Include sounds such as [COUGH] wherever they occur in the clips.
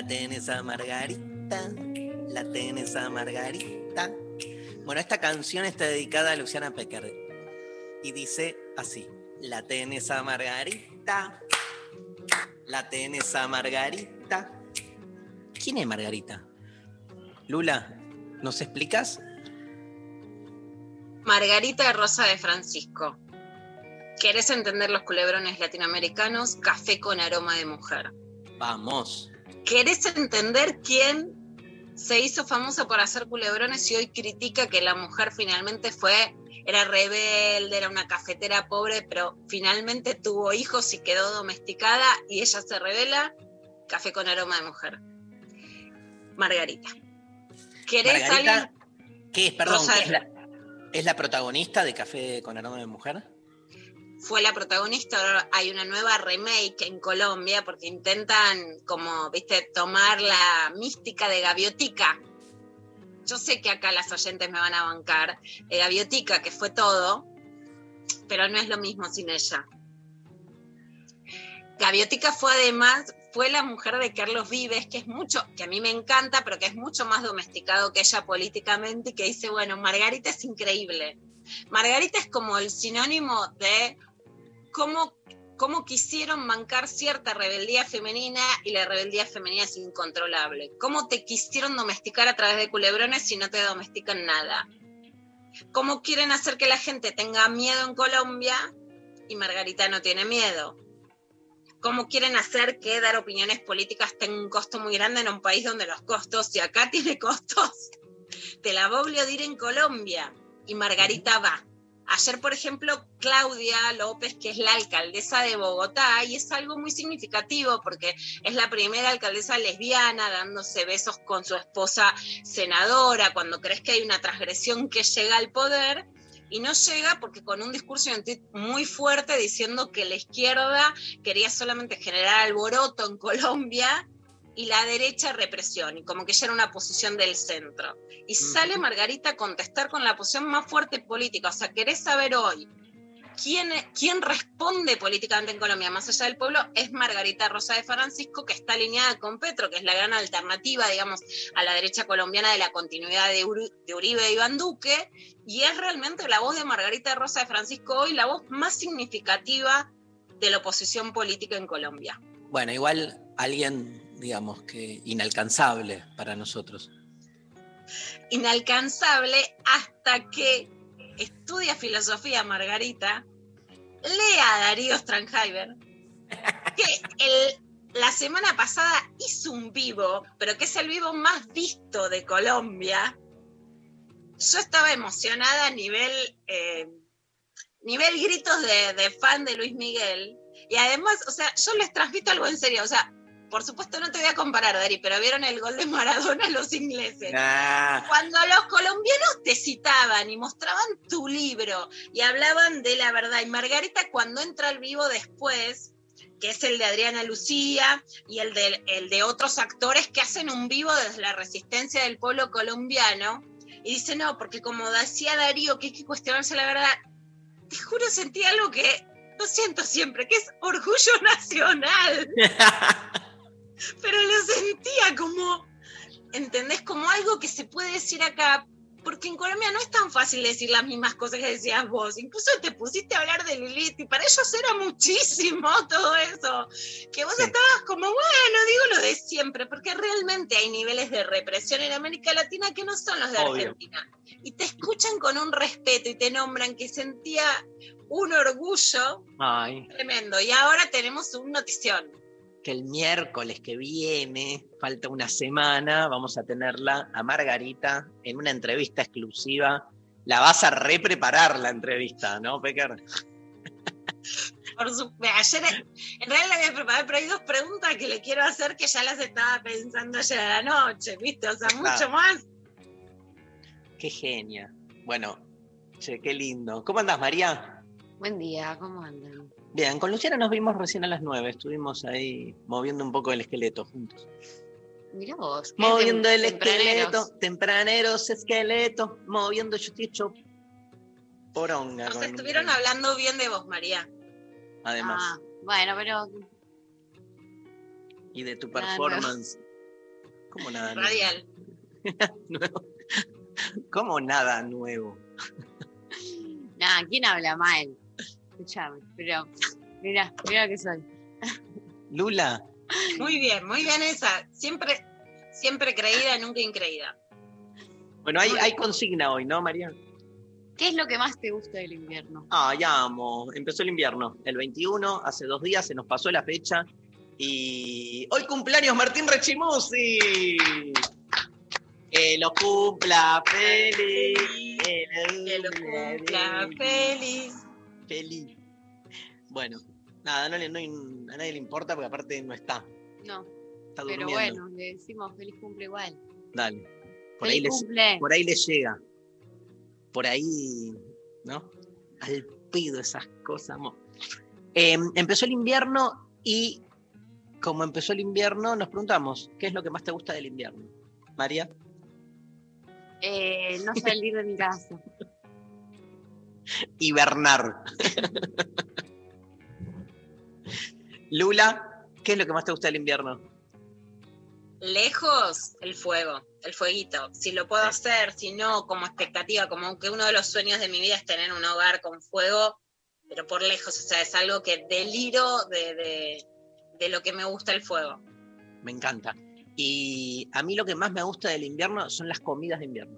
La tenés a Margarita. La tenés a Margarita. Bueno, esta canción está dedicada a Luciana Pecker. Y dice así. La tenés a Margarita. La tenés a Margarita. ¿Quién es Margarita? Lula, ¿nos explicas? Margarita Rosa de Francisco. ¿Querés entender los culebrones latinoamericanos? Café con aroma de mujer. Vamos. ¿Querés entender quién se hizo famosa por hacer culebrones y hoy critica que la mujer finalmente fue, era rebelde, era una cafetera pobre, pero finalmente tuvo hijos y quedó domesticada y ella se revela? Café con aroma de mujer. Margarita. ¿Querés Margarita, alguien? ¿Qué es? Perdón, ¿qué es la, ¿es la protagonista de Café con aroma de mujer? Fue la protagonista, ahora hay una nueva remake en Colombia porque intentan como, viste, tomar la mística de Gaviotica. Yo sé que acá las oyentes me van a bancar. eh, Gaviotica, que fue todo, pero no es lo mismo sin ella. Gaviotica fue además, fue la mujer de Carlos Vives, que es mucho, que a mí me encanta, pero que es mucho más domesticado que ella políticamente, y que dice, bueno, Margarita es increíble. Margarita es como el sinónimo de cómo, cómo quisieron mancar cierta rebeldía femenina y la rebeldía femenina es incontrolable. Cómo te quisieron domesticar a través de culebrones si no te domestican nada. Cómo quieren hacer que la gente tenga miedo en Colombia y Margarita no tiene miedo. Cómo quieren hacer que dar opiniones políticas tenga un costo muy grande en un país donde los costos, si acá [LAUGHS] tiene costos, te la va a en Colombia y Margarita va. Ayer, por ejemplo, Claudia López, que es la alcaldesa de Bogotá, y es algo muy significativo porque es la primera alcaldesa lesbiana dándose besos con su esposa senadora, cuando crees que hay una transgresión que llega al poder, y no llega porque con un discurso muy fuerte diciendo que la izquierda quería solamente generar alboroto en Colombia y la derecha represión, y como que ya era una posición del centro. Y sale Margarita a contestar con la posición más fuerte política. O sea, querés saber hoy quién, quién responde políticamente en Colombia, más allá del pueblo, es Margarita Rosa de Francisco, que está alineada con Petro, que es la gran alternativa, digamos, a la derecha colombiana de la continuidad de, Uri- de Uribe y Iván Duque. Y es realmente la voz de Margarita Rosa de Francisco hoy, la voz más significativa de la oposición política en Colombia. Bueno, igual alguien, digamos, que inalcanzable para nosotros. inalcanzable hasta que estudia filosofía Margarita, lea a Darío Strangheimer, que el- la semana pasada hizo un vivo, pero que es el vivo más visto de Colombia. Yo estaba emocionada a nivel, eh, nivel gritos de, de fan de Luis Miguel. Y además, o sea, yo les transmito algo en serio. O sea, por supuesto no te voy a comparar, Dari, pero vieron el gol de Maradona a los ingleses. Ah, Cuando los colombianos te citaban y mostraban tu libro y hablaban de la verdad, y Margarita cuando entra al vivo después, que es el de Adriana Lucía y el de, el de otros actores que hacen un vivo desde la resistencia del pueblo colombiano, y dice, no, porque como decía Darío, que hay que cuestionarse la verdad, te juro, sentí algo que lo siento siempre, que es orgullo [LAUGHS] nacional [LAUGHS] pero lo sentía como, ¿entendés? Como algo que se puede decir acá, porque en Colombia no es tan fácil decir las mismas cosas que decías vos. Incluso te pusiste a hablar de Lilith y para ellos era muchísimo [LAUGHS] todo eso. Que vos Sí. estabas como, bueno, digo lo de siempre, porque realmente hay niveles de represión en América Latina que no son los de Obvio. Argentina. Y te escuchan con un respeto y te nombran que sentía un orgullo Ay, tremendo. Y ahora tenemos un notición. Que el miércoles que viene, falta una semana, vamos a tenerla a Margarita en una entrevista exclusiva. La vas a repreparar la entrevista, ¿no, Pecker? Por su- ayer, en realidad la había preparado, pero hay dos preguntas que le quiero hacer que ya las estaba pensando ayer a la noche, ¿viste? O sea, mucho más. Qué genia. Bueno, che, qué lindo. ¿Cómo andás, María? Buen día, ¿cómo andan? Bien, con Luciana nos vimos recién a las nueve. Estuvimos ahí moviendo un poco el esqueleto juntos. Mirá vos. qué Moviendo el tempraneros. esqueleto, tempraneros esqueleto, moviendo yo estoy hecho poronga. Nos estuvieron hablando bien de vos, María. Además, Ah, bueno, pero y de tu nada performance. ¿Cómo nada nuevo? Radial. [LAUGHS] ¿Cómo nada nuevo? nada, ¿quién habla mal? Escuchame, pero mira, mira que soy. Lula, Muy bien, muy bien esa. Siempre, siempre creída, nunca increída. bueno, hay, hay consigna hoy, ¿no, María? ¿Qué es lo que más te gusta del invierno? Ah, ya amo. Empezó el invierno, el 21, hace dos días se nos pasó la fecha. Y hoy cumpleaños Martín Rechimusi. Que lo cumpla feliz. Que lo cumpla feliz. Feliz. Bueno, nada, no le- no hay- a nadie le importa porque aparte no está. No, Está pero durmiendo. bueno, le decimos feliz cumple igual. Dale. Por ahí, le, cumple. por ahí le llega. Por ahí, ¿no? Al pido esas cosas. Eh, empezó el invierno y como empezó el invierno, nos preguntamos, ¿qué es lo que más te gusta del invierno? María, Eh, no salir de mi casa. Hibernar. Lula, ¿qué es lo que más te gusta del invierno? Lejos, el fuego, el fueguito. Si lo puedo hacer, si no, como expectativa, como que uno de los sueños de mi vida es tener un hogar con fuego, pero por lejos, o sea, es algo que deliro de, de- de lo que me gusta el fuego. Me encanta. Y a mí lo que más me gusta del invierno son las comidas de invierno.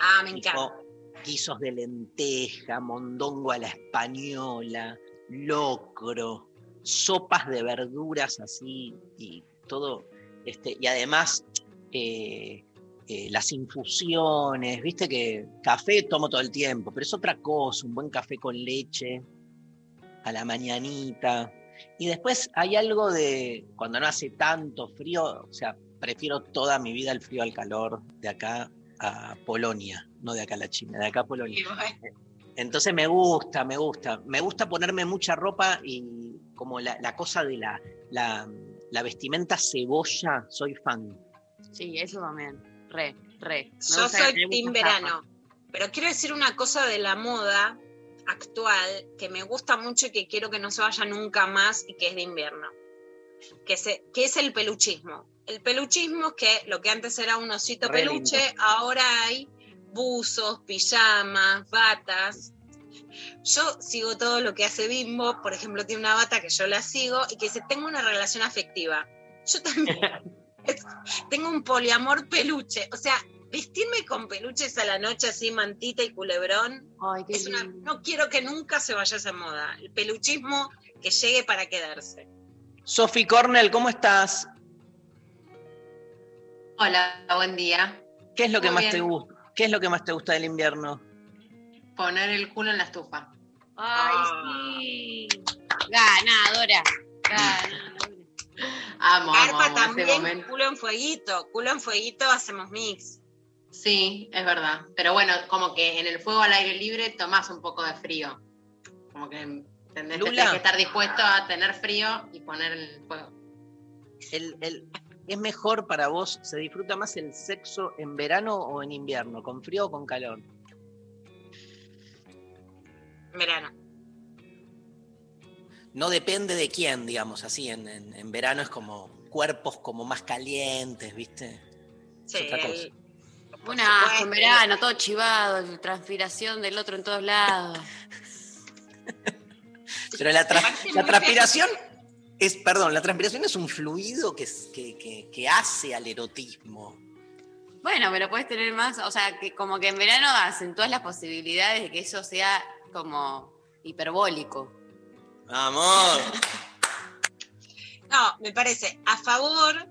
Ah, me Tipo, encanta. Guisos de lenteja, mondongo a la española, locro, sopas de verduras así y todo. Este, y además eh, eh, las infusiones, viste que café tomo todo el tiempo, pero es otra cosa, un buen café con leche a la mañanita. Y después hay algo de cuando no hace tanto frío, o sea, prefiero toda mi vida el frío al calor de acá a Polonia, no de acá a la China, de acá a Polonia. Entonces me gusta, me gusta. Me gusta ponerme mucha ropa y como la, la cosa de la, la, la vestimenta cebolla, soy fan. Sí, eso también. Re, re. Me Yo soy team verano, pero quiero decir una cosa de la moda actual que me gusta mucho y que quiero que no se vaya nunca más y que es de invierno, que, se, que es el peluchismo. El peluchismo es que lo que antes era un osito Re peluche, lindo. ahora hay buzos, pijamas, batas. Yo sigo todo lo que hace Bimbo, por ejemplo, tiene una bata que yo la sigo y que dice, tengo una relación afectiva. Yo también [LAUGHS] tengo un poliamor peluche, o sea, vestirme con peluches a la noche así, mantita y culebrón, Ay, qué es una- lindo. no quiero que nunca se vaya esa moda. El peluchismo que llegue para quedarse. Sophie Cornell, ¿cómo estás? Hola, buen día. ¿Qué es lo que más bien. te gusta? ¿Qué es lo que más te gusta del invierno? Poner el culo en la estufa. Ay, Ah. sí. Ganadora. Ganadora. Amo, amo, amo ese también, momento. culo en fueguito, culo en fueguito, hacemos mix. Sí, es verdad. Pero bueno, como que en el fuego al aire libre tomás un poco de frío. Como que ¿entendés? Te Lula. Tienes que estar dispuesto a tener frío y poner el fuego. El- el- ¿Es mejor para vos, se disfruta más el sexo en verano o en invierno? ¿Con frío o con calor? Verano. No depende de quién, digamos, así. En, en- en verano es como cuerpos como más calientes, ¿viste? Sí, otra cosa. el- por Un asco, en supuesto. verano, todo chivado, transpiración del otro en todos lados. [LAUGHS] Pero la, tra- la transpiración es, perdón, la transpiración es un fluido que, que, que- que hace al erotismo. Bueno, pero puedes tener más, o sea, que como que en verano acentúas las posibilidades de que eso sea como hiperbólico. Vamos. No, me parece a favor,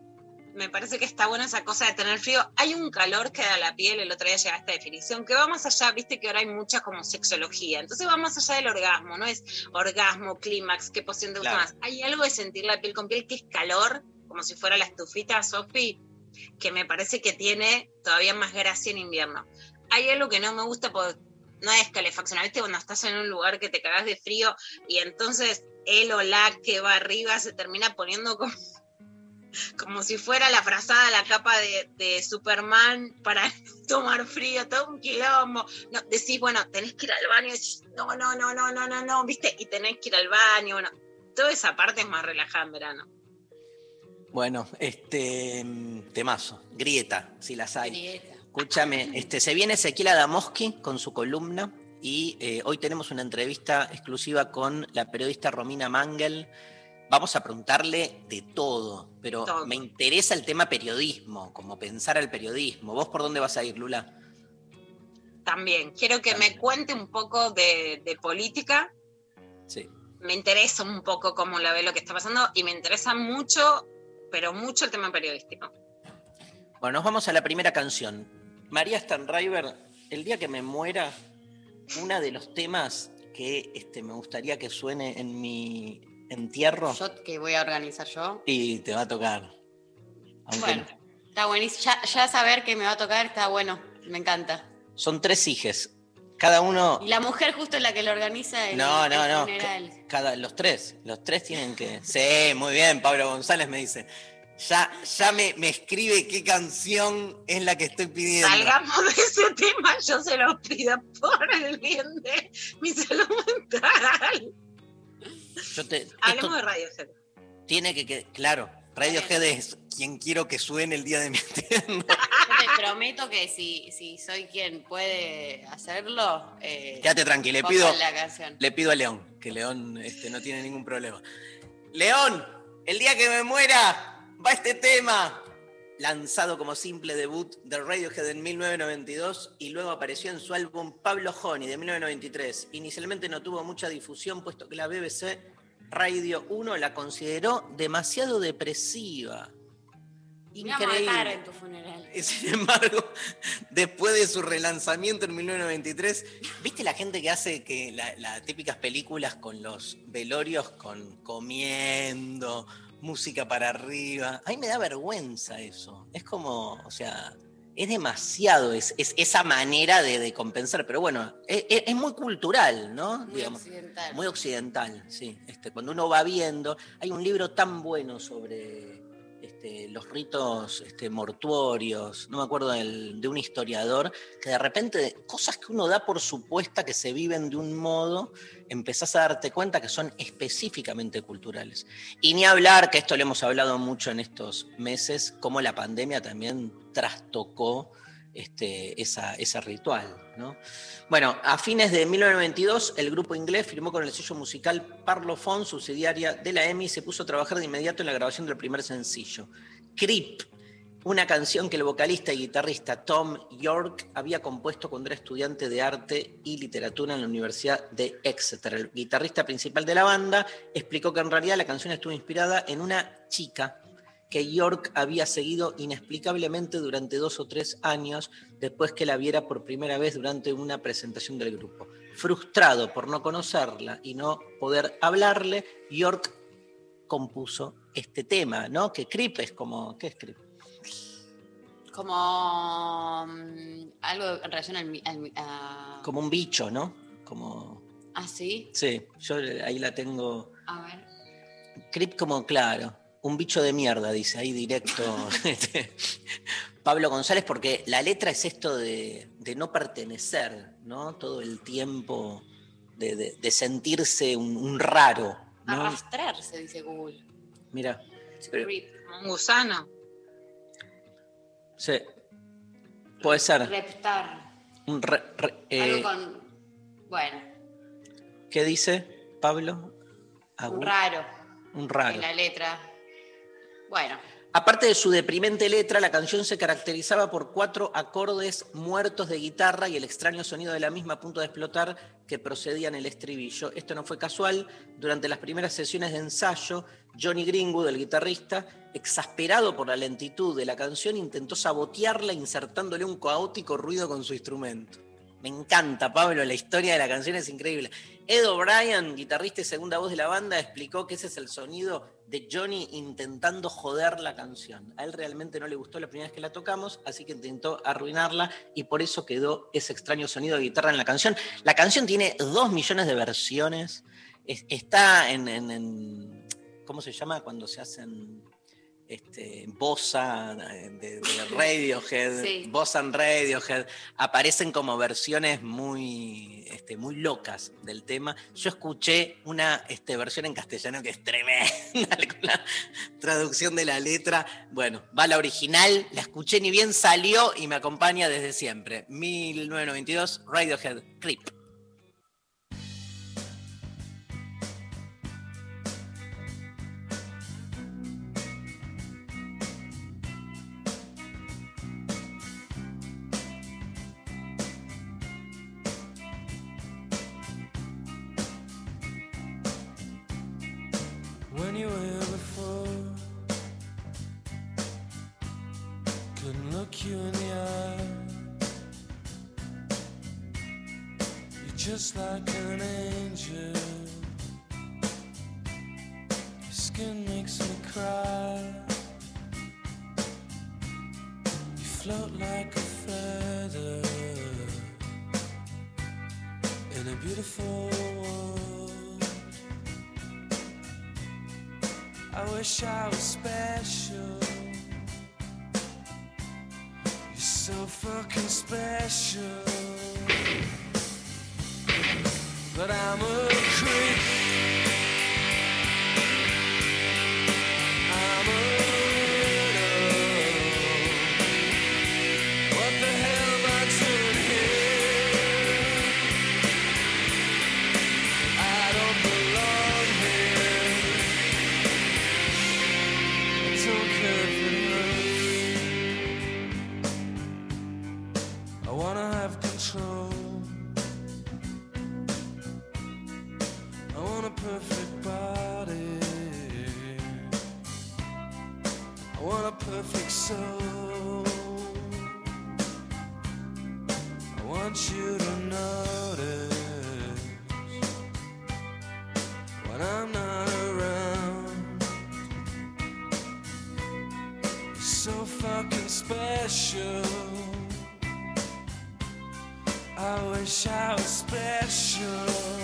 me parece que está buena esa cosa de tener frío. Hay un calor que da la piel, el otro día llega esta definición, que va más allá, viste que ahora hay mucha como sexología, entonces va más allá del orgasmo, no es orgasmo, clímax, qué posición te gusta Claro. más. Hay algo de sentir la piel con piel que es calor, como si fuera la estufita, Sofi, que me parece que tiene todavía más gracia en invierno. Hay algo que no me gusta porque no es calefacción, ¿viste? Cuando estás en un lugar que te cagas de frío y entonces él o la que va arriba se termina poniendo como, como si fuera la frazada, la capa de, de Superman para [LAUGHS] tomar frío, todo un quilombo. No, decís, bueno, tenés que ir al baño, no, no, no, no, no, no, no, ¿viste? Y tenés que ir al baño, bueno, toda esa parte es más relajada en verano. Bueno, este mm, temazo, grieta, si las hay. Grieta. Escúchame, [LAUGHS] este, se viene Ezequiel Adamoski con su columna y eh, hoy tenemos una entrevista exclusiva con la periodista Romina Mangel. Vamos a preguntarle de todo, pero Todo. me interesa el tema periodismo, como pensar al periodismo. ¿Vos por dónde vas a ir, Lula? También, quiero que me cuente un poco de, de política, Sí. me interesa un poco cómo la ve lo que está pasando y me interesa mucho, pero mucho el tema periodístico. Bueno, nos vamos a la primera canción. María Stanriver, el día que me muera, uno de los temas que este, me gustaría que suene en mi entierro Yo que voy a organizar yo. y te va a tocar. Aunque Bueno, está buenísimo. Ya, ya saber que me va a tocar está bueno. Me encanta. son tres hijes. Cada uno, Y la mujer justo es la que lo organiza el, No, el no, no. funeral. cada, los tres, los tres tienen que. [LAUGHS] Sí, muy bien, Pablo González me dice. Ya, ya me, me escribe qué canción es la que estoy pidiendo. Salgamos de ese tema, yo se lo pido por el bien de mi salud mental. Yo te- esto Hablemos de Radiohead. tiene que, que claro, Radiohead es quien quiero que suene el día de mi entierro. [LAUGHS] Yo te prometo que si, si soy quien puede hacerlo, eh, Quédate tranquilo, le pido, la canción. le pido a León, que León este, no tiene ningún problema. León, el día que me muera, va este tema. Lanzado como simple debut de Radiohead en 1992 y luego apareció en su álbum Pablo Honey de 1993. Inicialmente no tuvo mucha difusión puesto que la BBC Radio 1 la consideró demasiado depresiva. Va a Increíble. en tu funeral. Y [LAUGHS] Sin embargo, después de su relanzamiento en 1993, ¿viste la gente que hace que la- las típicas películas con los velorios con comiendo, música para arriba? A mí me da vergüenza eso. Es como, o sea, es demasiado es, es- esa manera de, de compensar, pero bueno, es, muy cultural, ¿no? Muy Digamos, occidental. muy occidental, sí. Este, cuando uno va viendo, hay un libro tan bueno sobre este, los ritos este, mortuorios, no me acuerdo del- de un historiador, que de repente cosas que uno da por supuesta que se viven de un modo, empezás a darte cuenta que son específicamente culturales. Y ni hablar, que esto lo hemos hablado mucho en estos meses, cómo la pandemia también trastocó este, ese ritual. ¿No? Bueno, a fines de 1992, el grupo inglés firmó con el sello musical Parlophone, subsidiaria de la EMI, y se puso a trabajar de inmediato en la grabación del primer sencillo. Creep, una canción que el vocalista y guitarrista Tom York había compuesto cuando era estudiante de arte y literatura en la Universidad de Exeter. El guitarrista principal de la banda explicó que en realidad la canción estuvo inspirada en una chica que York había seguido inexplicablemente durante dos o tres años después que la viera por primera vez durante una presentación del grupo. Frustrado por no conocerla y no poder hablarle, York compuso este tema, ¿no? Que Creep es como, ¿qué es Creep? Como mm, algo en relación al... a- Como un bicho, ¿no? Como, Ah, sí. sí, yo ahí la tengo. A ver. Creep como, claro, un bicho de mierda, dice ahí directo [LAUGHS] este, Pablo González, porque la letra es esto de, de no pertenecer, ¿no? Todo el tiempo de, de- de sentirse un, un raro, ¿no? Arrastrarse, dice Google. Mira, pero- un gusano. sí. Puede ser. Reptar. Un re- re- eh, Algo con. Bueno, ¿Qué dice Pablo? un raro un raro. en la letra. Bueno, Aparte de su deprimente letra, la canción se caracterizaba por cuatro acordes muertos de guitarra y el extraño sonido de la misma a punto de explotar que procedían el estribillo. Esto no fue casual. Durante las primeras sesiones de ensayo, Johnny Greenwood, el guitarrista, exasperado por la lentitud de la canción, intentó sabotearla insertándole un caótico ruido con su instrumento. Me encanta, Pablo, la historia de la canción es increíble. Ed O'Brien, guitarrista y segunda voz de la banda, explicó que ese es el sonido de Johnny intentando joder la canción. A él realmente no le gustó la primera vez que la tocamos, así que intentó arruinarla y por eso quedó ese extraño sonido de guitarra en la canción. La canción tiene dos millones de versiones. Es- está en, en- en- ¿Cómo se llama cuando se hacen este, Bossa de, de [LAUGHS] Radiohead? Sí. Bossa en Radiohead. Aparecen como versiones muy, este, muy locas del tema. Yo escuché una este, versión en castellano que es tremenda, [LAUGHS] la traducción de la letra. Bueno, va la original, la escuché ni bien salió y me acompaña desde siempre. 1992, Radiohead, Creep. Special. I wish I was special.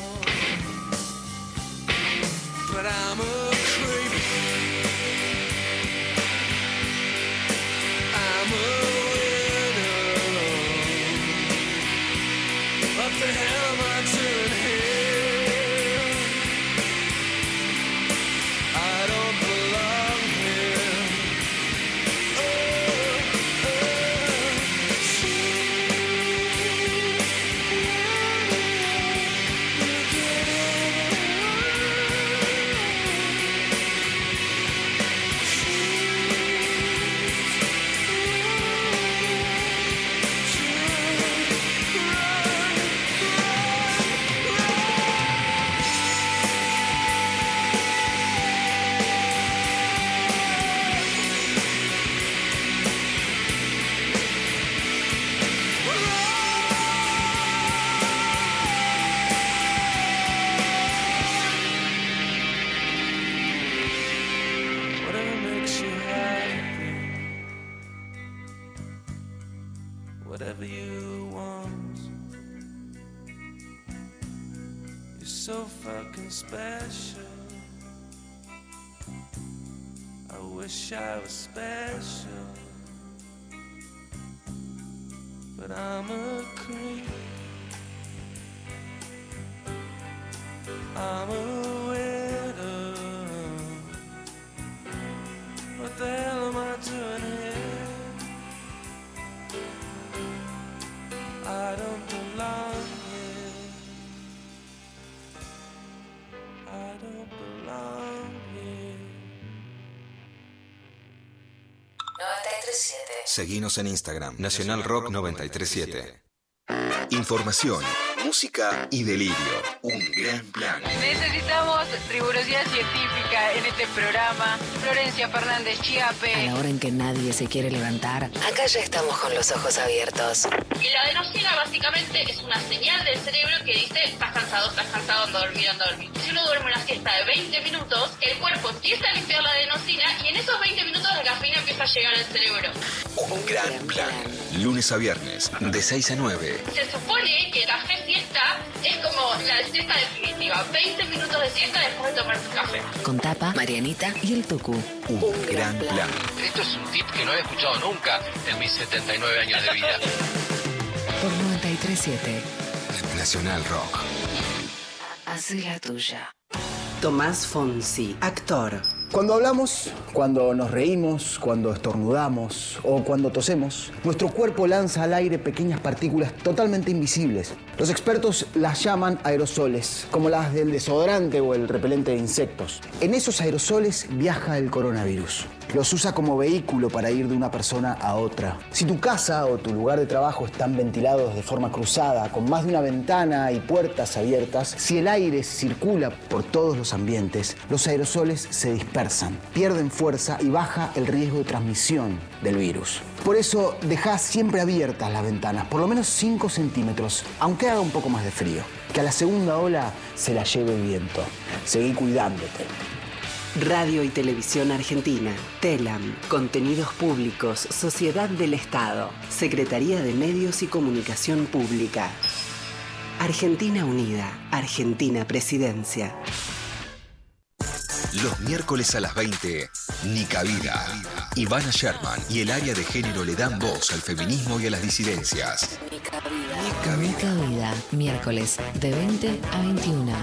Seguinos en Instagram, Nacional Rock 937. Información, música y delirio. Un gran plan. Necesitamos rigurosidad científica en este programa. Florencia Fernández A Chiape. la hora en que nadie se quiere levantar, acá ya estamos con los ojos abiertos. Y la adenosina básicamente es una señal del cerebro que dice estás cansado, estás cansado, anda a dormir, anda a dormir. Si uno duerme una siesta de 20 minutos, el cuerpo empieza a limpiar la adenosina y en esos 20 minutos la cafeína empieza a llegar al cerebro. Un gran plan. Lunes a viernes, de 6 a 9. Se supone que el café siesta es como la siesta definitiva. 20 minutos de siesta después de tomar tu café. Con Tapa, Marianita y el Tucu. Un gran plan. Esto es un tip que no había escuchado nunca en mis 79 años de vida. [LAUGHS] Por 937. Nacional Rock. Hace la tuya. Tomás Fonsi, actor. Cuando hablamos, cuando nos reímos, cuando estornudamos o cuando tosemos, nuestro cuerpo lanza al aire pequeñas partículas totalmente invisibles. Los expertos las llaman aerosoles, como las del desodorante o el repelente de insectos. En esos aerosoles viaja el coronavirus. Los usa como vehículo para ir de una persona a otra. Si tu casa o tu lugar de trabajo están ventilados de forma cruzada, con más de una ventana y puertas abiertas, si el aire circula por todos los ambientes, los aerosoles se dispersan, pierden fuerza y baja el riesgo de transmisión del virus. Por eso deja siempre abiertas las ventanas, por lo menos 5 centímetros, aunque haga un poco más de frío. Que a la segunda ola se la lleve el viento. Seguí cuidándote. Radio y Televisión Argentina. TELAM. Contenidos Públicos. Sociedad del Estado. Secretaría de Medios y Comunicación Pública. Argentina Unida. Argentina Presidencia. Los miércoles a las 20, Nica Vida. Ivana Sherman y el área de género le dan voz al feminismo y a las disidencias. Nica Vida. Miércoles de 20 a 21.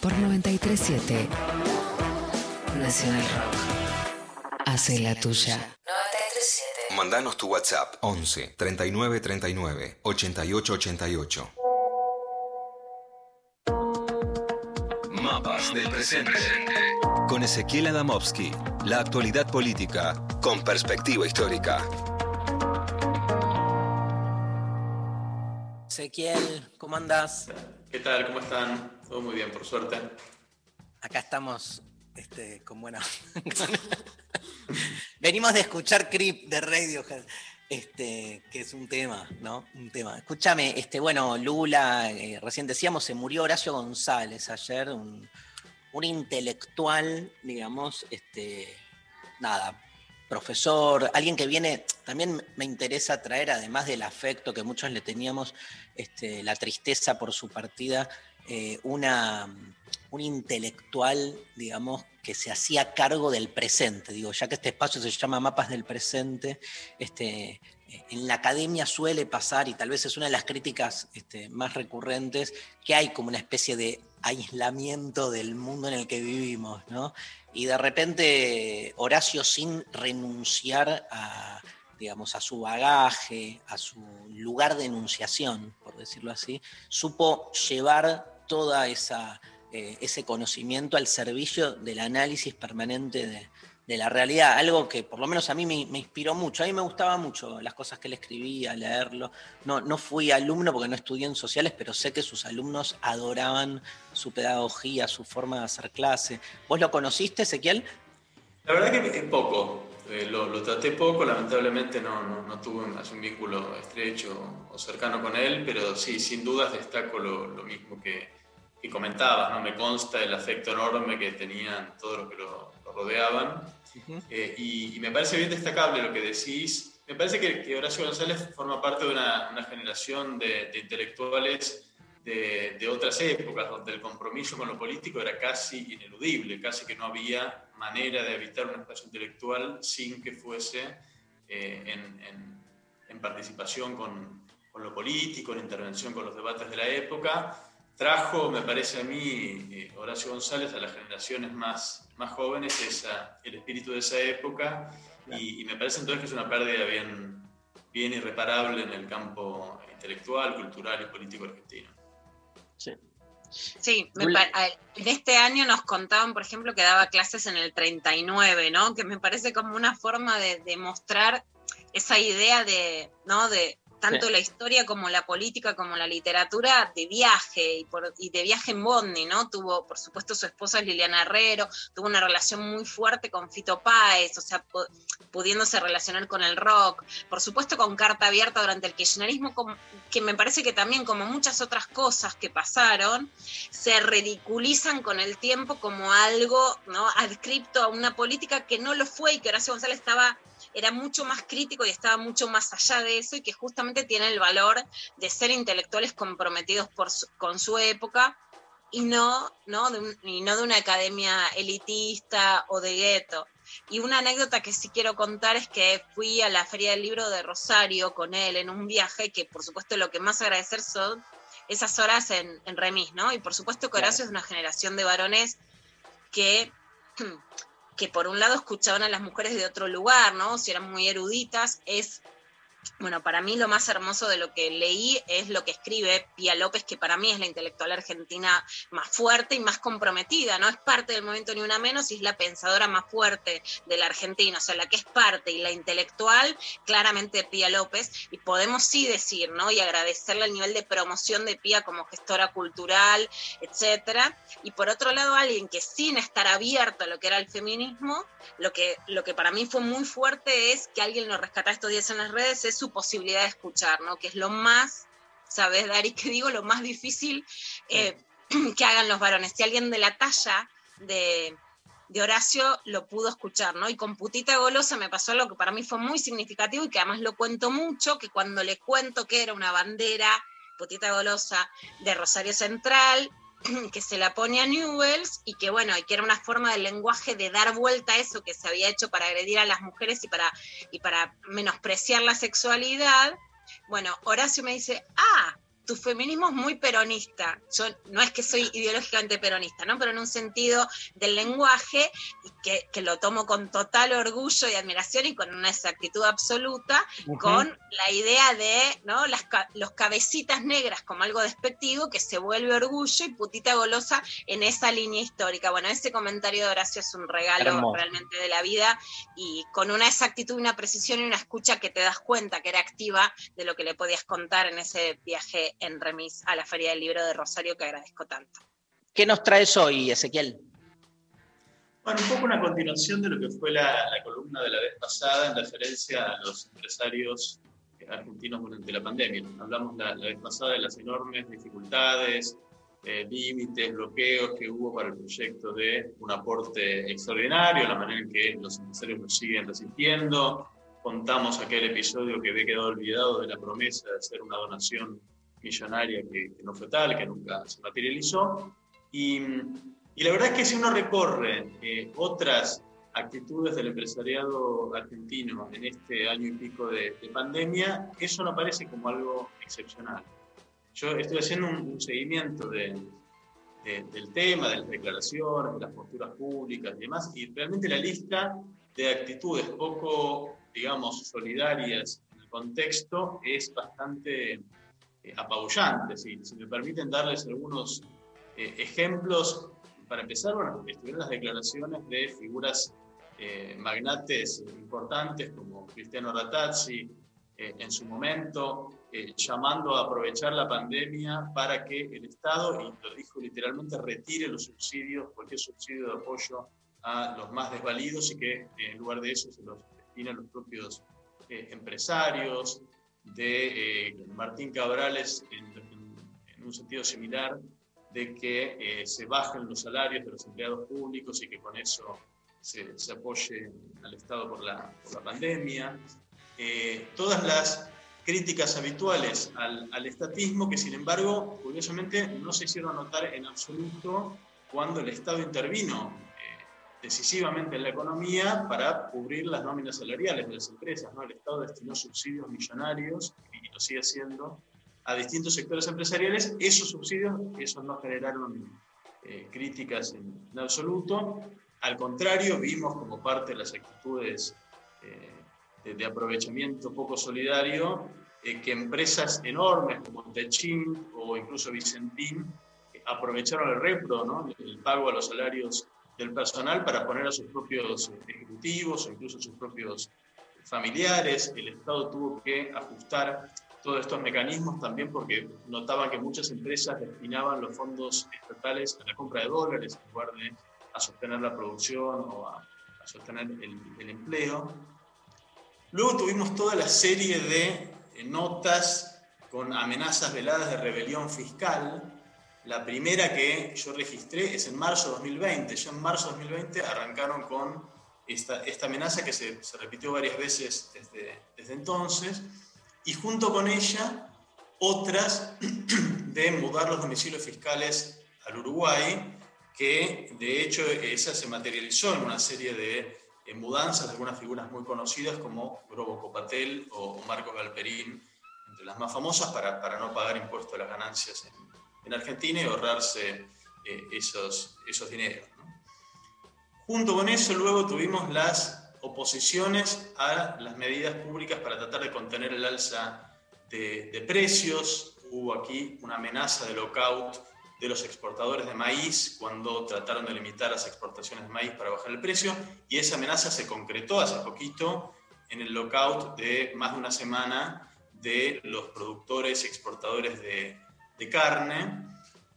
Por 937. Nacional Rock. Hace la tuya. 937. Mandanos tu WhatsApp 11 39 39 88 88. Mapas del presente. Con Ezequiel Adamovsky. La actualidad política con perspectiva histórica. Ezequiel, ¿cómo andás? ¿Qué tal? ¿Cómo están? Todo muy bien, por suerte. Acá estamos este, con buena. [LAUGHS] Venimos de escuchar Creep de Radiohead, este, que es un tema, ¿no? Un tema. Escúchame, este, bueno, Lula, eh, recién decíamos, se murió Horacio González ayer, un, un intelectual, digamos, este, nada, profesor, alguien que viene, también me interesa traer, además del afecto que muchos le teníamos, este, la tristeza por su partida, eh, una, un intelectual, digamos, que se hacía cargo del presente. Digo, ya que este espacio se llama Mapas del Presente, este, en la academia suele pasar, y tal vez es una de las críticas este, más recurrentes, que hay como una especie de aislamiento del mundo en el que vivimos, ¿no? Y de repente Horacio, sin renunciar a, digamos, a su bagaje, a su lugar de enunciación, por decirlo así, supo llevar toda esa eh, ese conocimiento al servicio del análisis permanente de, la realidad, algo que por lo menos a mí me, inspiró mucho, a mí me gustaba mucho las cosas que él escribía, leerlo, no, no fui alumno porque no estudié en sociales, pero sé que sus alumnos adoraban su pedagogía, su forma de hacer clase. ¿Vos lo conociste, Ezequiel? La verdad que es poco, eh, lo, traté poco, lamentablemente no, no, tuve un, un, vínculo estrecho o cercano con él, pero sí, sin dudas destaco lo mismo que que comentabas, ¿no? me consta el afecto enorme que tenían todos los que lo, lo rodeaban. Uh -huh. eh, y, y, me parece bien destacable lo que decís. Me parece que, que Horacio González forma parte de una, una generación de, de intelectuales de, de, otras épocas, donde el compromiso con lo político era casi ineludible, casi que no había manera de habitar un espacio intelectual sin que fuese eh, en, en, en, participación con, con lo político, en intervención con los debates de la época trajo, me parece a mí, eh, Horacio González a las generaciones más, más jóvenes esa, el espíritu de esa época y, y, me parece entonces que es una pérdida bien, bien irreparable en el campo intelectual, cultural y político argentino. Sí, me pa- a- en este año nos contaban, por ejemplo, que daba clases en el 39, ¿no? Que me parece como una forma de, de mostrar esa idea de, ¿no? De tanto la historia como la política, como la literatura, de viaje y, por- y de viaje en Bondi, ¿no? Tuvo, por supuesto, su esposa es Liliana Herrero, tuvo una relación muy fuerte con Fito Páez, o sea, pu- pudiéndose relacionar con el rock, por supuesto con carta abierta durante el kirchnerismo, como- que me parece que también, como muchas otras cosas que pasaron, se ridiculizan con el tiempo como algo ¿no? adscripto a una política que no lo fue y que Horacio González estaba era mucho más crítico y estaba mucho más allá de eso y que justamente tiene el valor de ser intelectuales comprometidos por su- con su época y no, ¿no? De un- y no de una academia elitista o de gueto. Y una anécdota que sí quiero contar es que fui a la Feria del Libro de Rosario con él en un viaje que por supuesto lo que más agradecer son esas horas en, en remis, ¿no? Y por supuesto que Horacio es una generación de varones que, [CLEARS THROAT] que por un lado escuchaban a las mujeres de otro lugar, ¿no? Si eran muy eruditas, es bueno, para mí lo más hermoso de lo que leí es lo que escribe Pía López, que para mí es la intelectual argentina más fuerte y más comprometida, no es parte del movimiento ni una menos y es la pensadora más fuerte de la Argentina, o sea, la que es parte y la intelectual, claramente Pía López, y podemos sí decir, ¿no? Y agradecerle el nivel de promoción de Pía como gestora cultural, etcétera. Y por otro lado, alguien que sin estar abierto a lo que era el feminismo, lo que, lo que para mí fue muy fuerte es que alguien lo rescata estos días en las redes, es su posibilidad de escuchar, ¿no? Que es lo más, ¿sabes, Dari? [LAUGHS] Que digo, lo más difícil eh, [CLEARS THROAT] que hagan los varones. Si alguien de la talla de, de Horacio lo pudo escuchar, ¿no? Y con Putita Golosa me pasó algo que para mí fue muy significativo y que además lo cuento mucho, que cuando le cuento que era una bandera, Putita Golosa, de Rosario Central, [CLEARS THROAT] que se la pone a Newells y que bueno, y que era una forma del lenguaje de dar vuelta a eso que se había hecho para agredir a las mujeres y para, y para menospreciar la sexualidad. Bueno, Horacio me dice, ah, tu feminismo es muy peronista. Yo no es que soy ideológicamente peronista, ¿no? Pero en un sentido del lenguaje que, que lo tomo con total orgullo y admiración y con una exactitud absoluta, con la idea de ¿no? Las los cabecitas negras como algo despectivo que se vuelve orgullo y putita golosa en esa línea histórica. Bueno, ese comentario de Horacio es un regalo Hermoso. realmente de la vida y con una exactitud, una precisión y una escucha que te das cuenta que era activa de lo que le podías contar en ese viaje en remis a la Feria del Libro de Rosario que agradezco tanto. ¿Qué nos traes hoy, Ezequiel? Bueno, un poco una continuación de lo que fue la, la columna de la vez pasada en referencia a los empresarios argentinos durante la pandemia. Hablamos la, la vez pasada de las enormes dificultades, eh, límites, bloqueos que hubo para el proyecto de un aporte extraordinario, la manera en que los empresarios lo siguen resistiendo. Contamos aquel episodio que había quedado olvidado de la promesa de hacer una donación millonaria que, que no fue tal, que nunca se materializó. Y, y la verdad es que si uno recorre eh, otras actitudes del empresariado argentino en este año y pico de, de pandemia, eso no aparece como algo excepcional. Yo estoy haciendo un, un seguimiento de, de- del tema, de las declaraciones, de las posturas públicas y demás, y realmente la lista de actitudes poco, digamos, solidarias en el contexto es bastante eh, apabullante. Si, si me permiten darles algunos eh, ejemplos, para empezar, bueno, estuvieron las declaraciones de figuras eh, magnates importantes como Cristiano Ratazzi eh, en su momento, llamando a aprovechar la pandemia para que el Estado, y lo dijo literalmente, retire los subsidios, cualquier subsidio de apoyo a los más desvalidos y que en lugar de eso se los destinen los propios empresarios, de eh, Martín Cabrales en, en- un sentido similar, de que eh, se bajen los salarios de los empleados públicos y que con eso se, apoye al Estado por la, por la pandemia. Eh, todas las críticas habituales al, al estatismo que sin embargo, curiosamente, no se hicieron notar en absoluto cuando el Estado intervino decisivamente en la economía para cubrir las nóminas salariales de las empresas. ¿no? El Estado destinó subsidios millonarios, y lo sigue haciendo, a distintos sectores empresariales. Esos subsidios, esos no generaron eh, críticas en, absoluto. Al contrario, vimos como parte de las actitudes eh, de, aprovechamiento poco solidario eh, que empresas enormes como Techin o incluso Vicentín aprovecharon el repro, ¿no? el pago a los salarios del personal para poner a sus propios ejecutivos o incluso a sus propios familiares. El Estado tuvo que ajustar todos estos mecanismos también porque notaban que muchas empresas destinaban los fondos estatales a la compra de dólares en lugar de a sostener la producción o a, a sostener el, el empleo. Luego tuvimos toda la serie de eh, notas con amenazas veladas de rebelión fiscal. La primera que yo registré es en marzo de 2020. Ya en marzo de 2020 arrancaron con esta, amenaza que se, se, repitió varias veces desde, entonces. Y junto con ella, otras [CLEARS THROAT] de mudar los domicilios fiscales al Uruguay, que de hecho esa se materializó en una serie de mudanzas de algunas figuras muy conocidas como Grobo Copatel o Marco Galperín, entre las más famosas, para, para no pagar impuestos a las ganancias en, en Argentina y ahorrarse eh, esos, esos dineros. ¿no? Junto con eso, luego tuvimos las oposiciones a las medidas públicas para tratar de contener el alza de, de precios. Hubo aquí una amenaza de lockout de los exportadores de maíz cuando trataron de limitar las exportaciones de maíz para bajar el precio y esa amenaza se concretó hace poquito en el lockout de más de una semana de los productores y exportadores de, de carne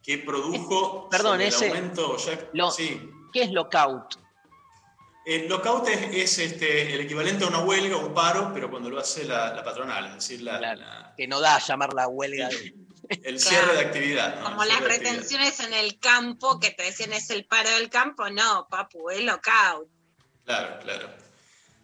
que produjo Perdón, el ese, aumento ya, lo, sí. ¿qué es lockout? El lockout es, es este, el equivalente a una huelga, un paro, pero cuando lo hace la, la patronal, es decir, la, la, que no da a llamar la huelga. De... [LAUGHS] El cierre claro. de actividad. ¿no? Como las retenciones en el campo, que te decían es el paro del campo, no, papu, es lockout. Claro, claro.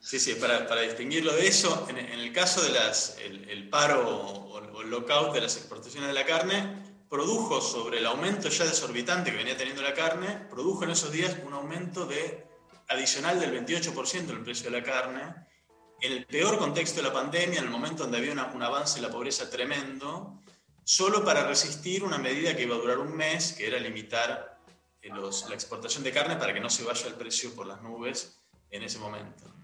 Sí, sí, para, para distinguirlo de eso, en, en el caso del el, el, paro o, o el lockout de las exportaciones de la carne, produjo sobre el aumento ya desorbitante que venía teniendo la carne, produjo en esos días un aumento de adicional del 28% en el precio de la carne, en el peor contexto de la pandemia, en el momento donde había una, un avance de la pobreza tremendo, solo para resistir una medida que iba a durar un mes, que era limitar los, la exportación de carne para que no se vaya el precio por las nubes en ese momento.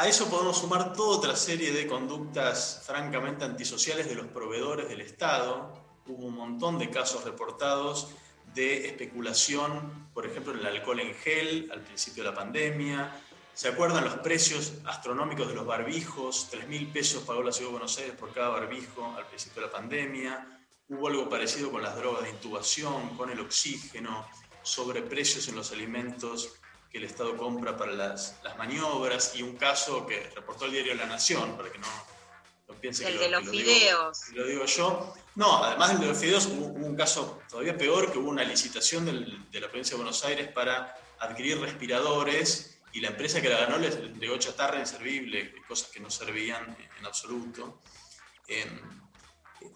A eso podemos sumar toda otra serie de conductas francamente antisociales de los proveedores del Estado. Hubo un montón de casos reportados de especulación, por ejemplo, en el alcohol en gel al principio de la pandemia. ¿Se acuerdan los precios astronómicos de los barbijos? 3 mil pesos pagó la Ciudad de Buenos Aires por cada barbijo al principio de la pandemia. Hubo algo parecido con las drogas de intubación, con el oxígeno, sobreprecios en los alimentos que el Estado compra para las, las, maniobras y un caso que reportó el diario La Nación, para que no, no piense el que, de lo, los que fideos. Lo, digo, lo, digo, yo. No, además del de los fideos hubo, hubo, un caso todavía peor, que hubo una licitación del, de la provincia de Buenos Aires para adquirir respiradores y la empresa que la ganó les entregó chatarra inservible, cosas que no servían en absoluto. Eh,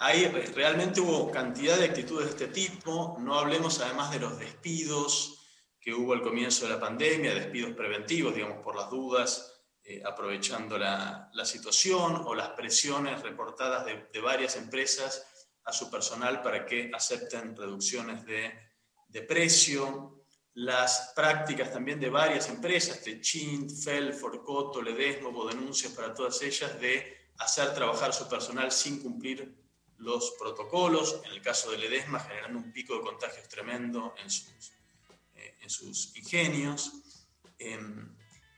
ahí realmente hubo cantidad de actitudes de este tipo, no hablemos además de los despidos, que hubo al comienzo de la pandemia, despidos preventivos, digamos, por las dudas, eh, aprovechando la, la, situación, o las presiones reportadas de, de, varias empresas a su personal para que acepten reducciones de, de precio, las prácticas también de varias empresas, Techint, Felford, Coto, Ledesma, hubo denuncias para todas ellas de hacer trabajar su personal sin cumplir los protocolos, en el caso de Ledesma generando un pico de contagios tremendo en sus en sus ingenios. Eh,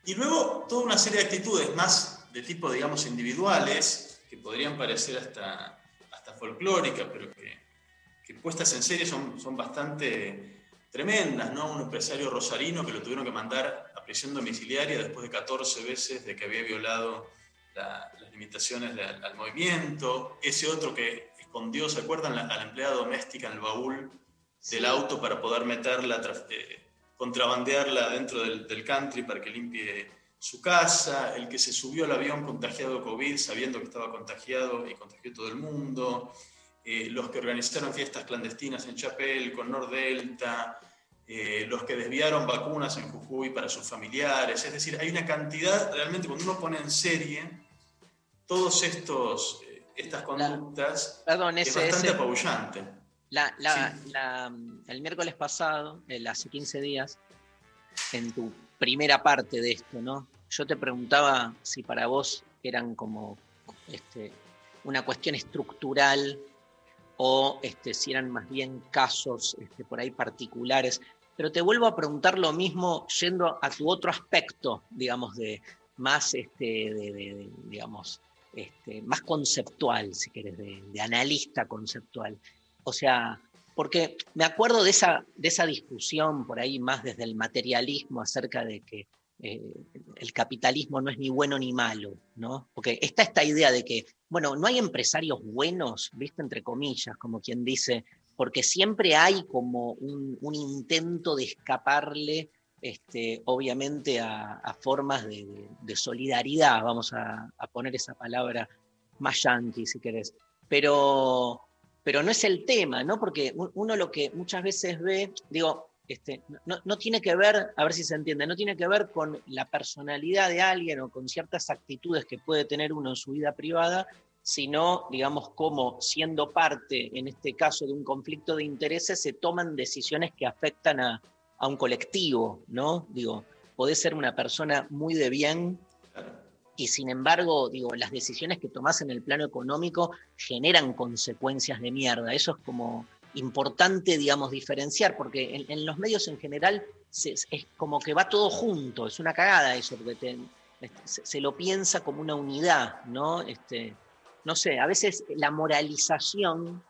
y luego toda una serie de actitudes más de tipo, digamos, individuales, que podrían parecer hasta, hasta folclóricas, pero que, que, puestas en serie son, son bastante tremendas, ¿no? Un empresario rosarino que lo tuvieron que mandar a prisión domiciliaria después de 14 veces de que había violado la, las limitaciones de, al, movimiento. Ese otro que escondió, ¿se acuerdan? La, a la empleada doméstica en el baúl del auto para poder meterla, eh, contrabandearla dentro del, del, country para que limpie su casa, el que se subió al avión contagiado de COVID sabiendo que estaba contagiado y contagió todo el mundo, eh, los que organizaron fiestas clandestinas en Chapel con Nordelta, eh, los que desviaron vacunas en Jujuy para sus familiares, es decir, hay una cantidad, realmente cuando uno pone en serie todos estos, eh, estas conductas, la, perdón, es bastante ese, apabullante. La, la, sí. la, el miércoles pasado, hace 15 días, en tu primera parte de esto, ¿no? yo te preguntaba si para vos eran como este, una cuestión estructural o este, si eran más bien casos este, por ahí particulares. Pero te vuelvo a preguntar lo mismo yendo a tu otro aspecto, digamos, de más, este, de, de- de- digamos, este, más conceptual, si querés, de analista conceptual. O sea, porque me acuerdo de esa, de esa discusión por ahí más desde el materialismo acerca de que eh, el capitalismo no es ni bueno ni malo, ¿no? Porque está esta idea de que, bueno, no hay empresarios buenos, ¿viste? Entre comillas, como quien dice, porque siempre hay como un, intento de escaparle, este, obviamente, a, formas de, solidaridad, vamos a, poner esa palabra más yankee, si querés. Pero, pero no es el tema, ¿no? Porque uno lo que muchas veces ve, digo, este, no, no tiene que ver, a ver si se entiende, no tiene que ver con la personalidad de alguien o con ciertas actitudes que puede tener uno en su vida privada, sino, digamos, cómo siendo parte, en este caso, de un conflicto de intereses, se toman decisiones que afectan a, a un colectivo, ¿no? Digo, podés ser una persona muy de bien y sin embargo, digo, las decisiones que tomás en el plano económico generan consecuencias de mierda. Eso es como importante, digamos, diferenciar, porque en, los medios en general es como que va todo junto, es una cagada eso, porque te- este, se, se lo piensa como una unidad, ¿no? Este, no sé, a veces la moralización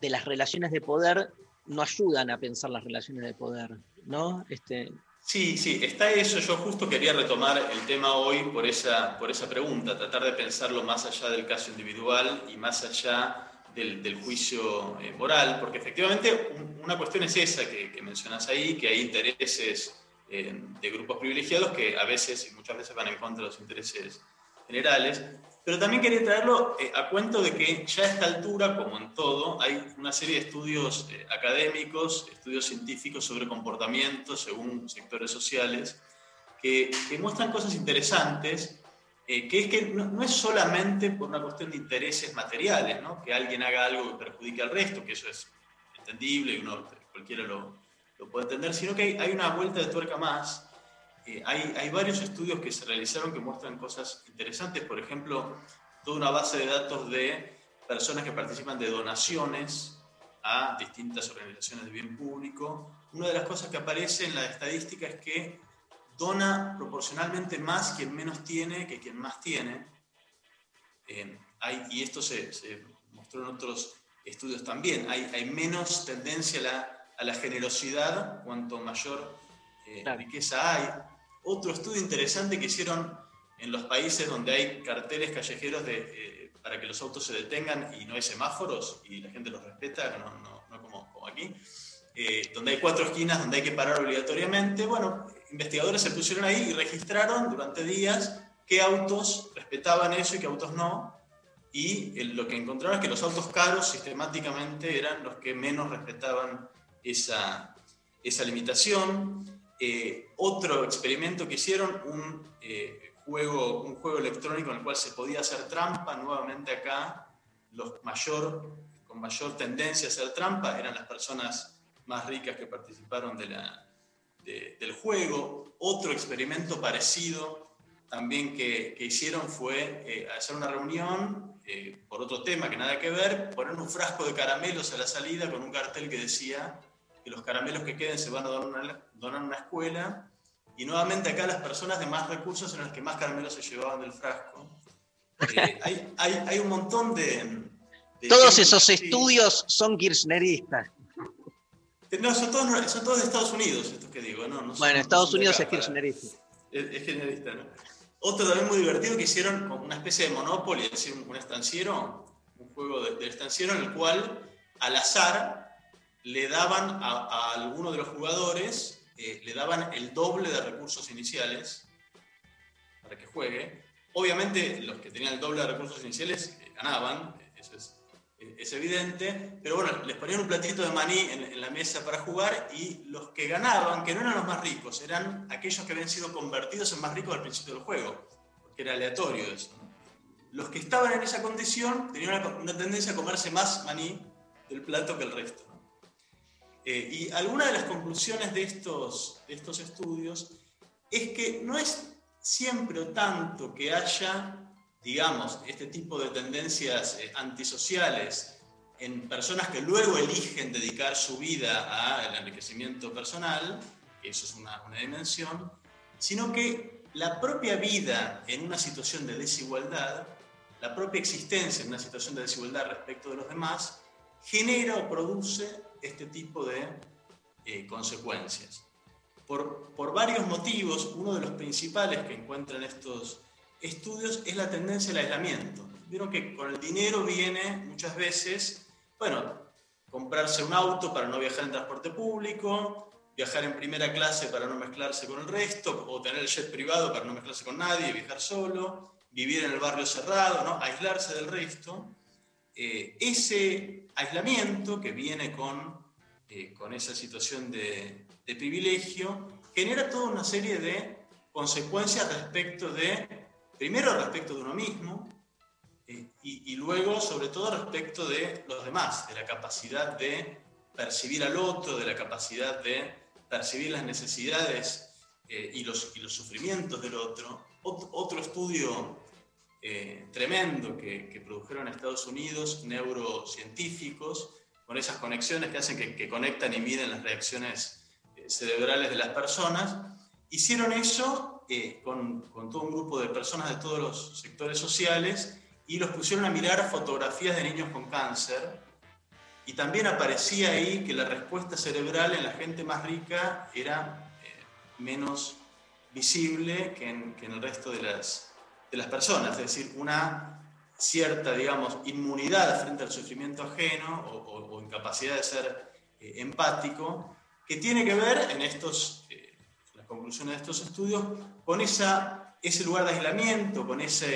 de las relaciones de poder no ayudan a pensar las relaciones de poder, ¿no? Este, Sí, sí, está eso. Yo justo quería retomar el tema hoy por esa, por esa pregunta, tratar de pensarlo más allá del caso individual y más allá del, juicio eh, moral, porque efectivamente un- una cuestión es esa que, que mencionas ahí, que hay intereses eh, de grupos privilegiados que a veces y muchas veces van en contra de los intereses generales, pero también quería traerlo eh, a cuento de que ya a esta altura, como en todo, hay una serie de estudios eh, académicos, estudios científicos sobre comportamiento según sectores sociales, que, que muestran cosas interesantes, eh, que es que no, es solamente por una cuestión de intereses materiales, ¿no? que alguien haga algo que perjudique al resto, que eso es entendible y uno, cualquiera lo, lo puede entender, sino que hay una vuelta de tuerca más. Eh, hay, hay varios estudios que se realizaron que muestran cosas interesantes, por ejemplo, toda una base de datos de personas que participan de donaciones a distintas organizaciones de bien público. Una de las cosas que aparece en la estadística es que dona proporcionalmente más quien menos tiene que quien más tiene. Eh, hay, y esto se, se mostró en otros estudios también. Hay, hay menos tendencia a la, a la generosidad cuanto mayor eh, riqueza hay. Otro estudio interesante que hicieron en los países donde hay carteles callejeros de, eh, para que los autos se detengan y no hay semáforos y la gente los respeta, no, no- no como, como aquí, eh, donde hay cuatro esquinas donde hay que parar obligatoriamente. Bueno, investigadores se pusieron ahí y registraron durante días qué autos respetaban eso y qué autos no. Y eh, lo que encontraron es que los autos caros sistemáticamente eran los que menos respetaban esa, esa limitación. Eh, otro experimento que hicieron, un, eh, juego, un juego electrónico en el cual se podía hacer trampa, nuevamente acá, los mayor, con mayor tendencia a hacer trampa eran las personas más ricas que participaron del juego. Otro experimento parecido también que, hicieron fue eh, hacer una reunión por otro tema que nada que ver, poner un frasco de caramelos a la salida con un cartel que decía que los caramelos que queden se van a donar a una, donar a una escuela. Y nuevamente acá las personas de más recursos eran las que más caramelos se llevaban del frasco. Eh, [LAUGHS] hay, hay, hay un montón de... de Todos esos estudios son kirchneristas. No, son todos, son todos de Estados Unidos, estos que digo. No, Bueno, no Estados de Unidos acá, es kirchnerista. es, es generalista, ¿no? Otro también muy divertido que hicieron como una especie de Monopoly, es decir, un, un estanciero, un juego de- del estanciero en el cual al azar le daban a, a alguno de los jugadores, eh, le daban el doble de recursos iniciales para que juegue. Obviamente los que tenían el doble de recursos iniciales eh, ganaban, eso es, eh, evidente, pero bueno, les ponían un platito de maní en, la mesa para jugar y los que ganaban, que no eran los más ricos, eran aquellos que habían sido convertidos en más ricos al principio del juego, porque era aleatorio eso. Los que estaban en esa condición tenían una tendencia a comerse más maní del plato que el resto. Eh, y alguna de las conclusiones de estos, de estos estudios es que no es siempre o tanto que haya, digamos, este tipo de tendencias eh, antisociales en personas que luego eligen dedicar su vida al enriquecimiento personal, que eso es una, una dimensión, sino que la propia vida en una situación de desigualdad, la propia existencia en una situación de desigualdad respecto de los demás, genera o produce este tipo de eh, consecuencias. Por, por varios motivos, uno de los principales que encuentran estos estudios es la tendencia al aislamiento. Vieron que con el dinero viene muchas veces, bueno, comprarse un auto para no viajar en transporte público, viajar en primera clase para no mezclarse con el resto, o tener el jet privado para no mezclarse con nadie, viajar solo, vivir en el barrio cerrado, ¿no? aislarse del resto. Eh, ese aislamiento que viene con, eh, con esa situación de, de privilegio genera toda una serie de consecuencias respecto de, primero respecto de uno mismo, eh, y, y, luego sobre todo respecto de los demás, de la capacidad de percibir al otro, de la capacidad de percibir las necesidades eh, y, los, y, los, sufrimientos del otro. Ot otro estudio eh, tremendo que, produjeron en Estados Unidos, neurocientíficos, con esas conexiones que hacen que, que conectan y miden las reacciones eh, cerebrales de las personas, hicieron eso eh, con, con, todo un grupo de personas de todos los sectores sociales y los pusieron a mirar fotografías de niños con cáncer. Y también aparecía ahí que la respuesta cerebral en la gente más rica era eh, menos visible que en, el resto de las, de las personas, es decir, una cierta, digamos, inmunidad frente al sufrimiento ajeno o, incapacidad de ser eh, empático, que tiene que ver en estos, eh, las conclusiones de estos estudios con ese lugar de aislamiento, con esa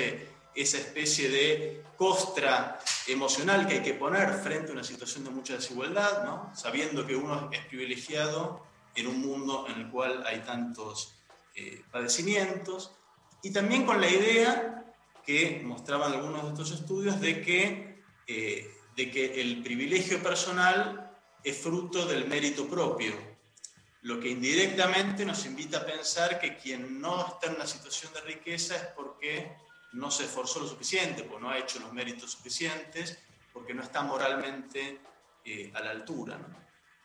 especie de costra emocional que hay que poner frente a una situación de mucha desigualdad, ¿no? sabiendo que uno es privilegiado en un mundo en el cual hay tantos eh, padecimientos, y también con la idea que mostraban algunos de estos estudios de que, eh, de que el privilegio personal es fruto del mérito propio, lo que indirectamente nos invita a pensar que quien no está en una situación de riqueza es porque no se esforzó lo suficiente, porque no ha hecho los méritos suficientes, porque no está moralmente eh, a la altura. ¿no?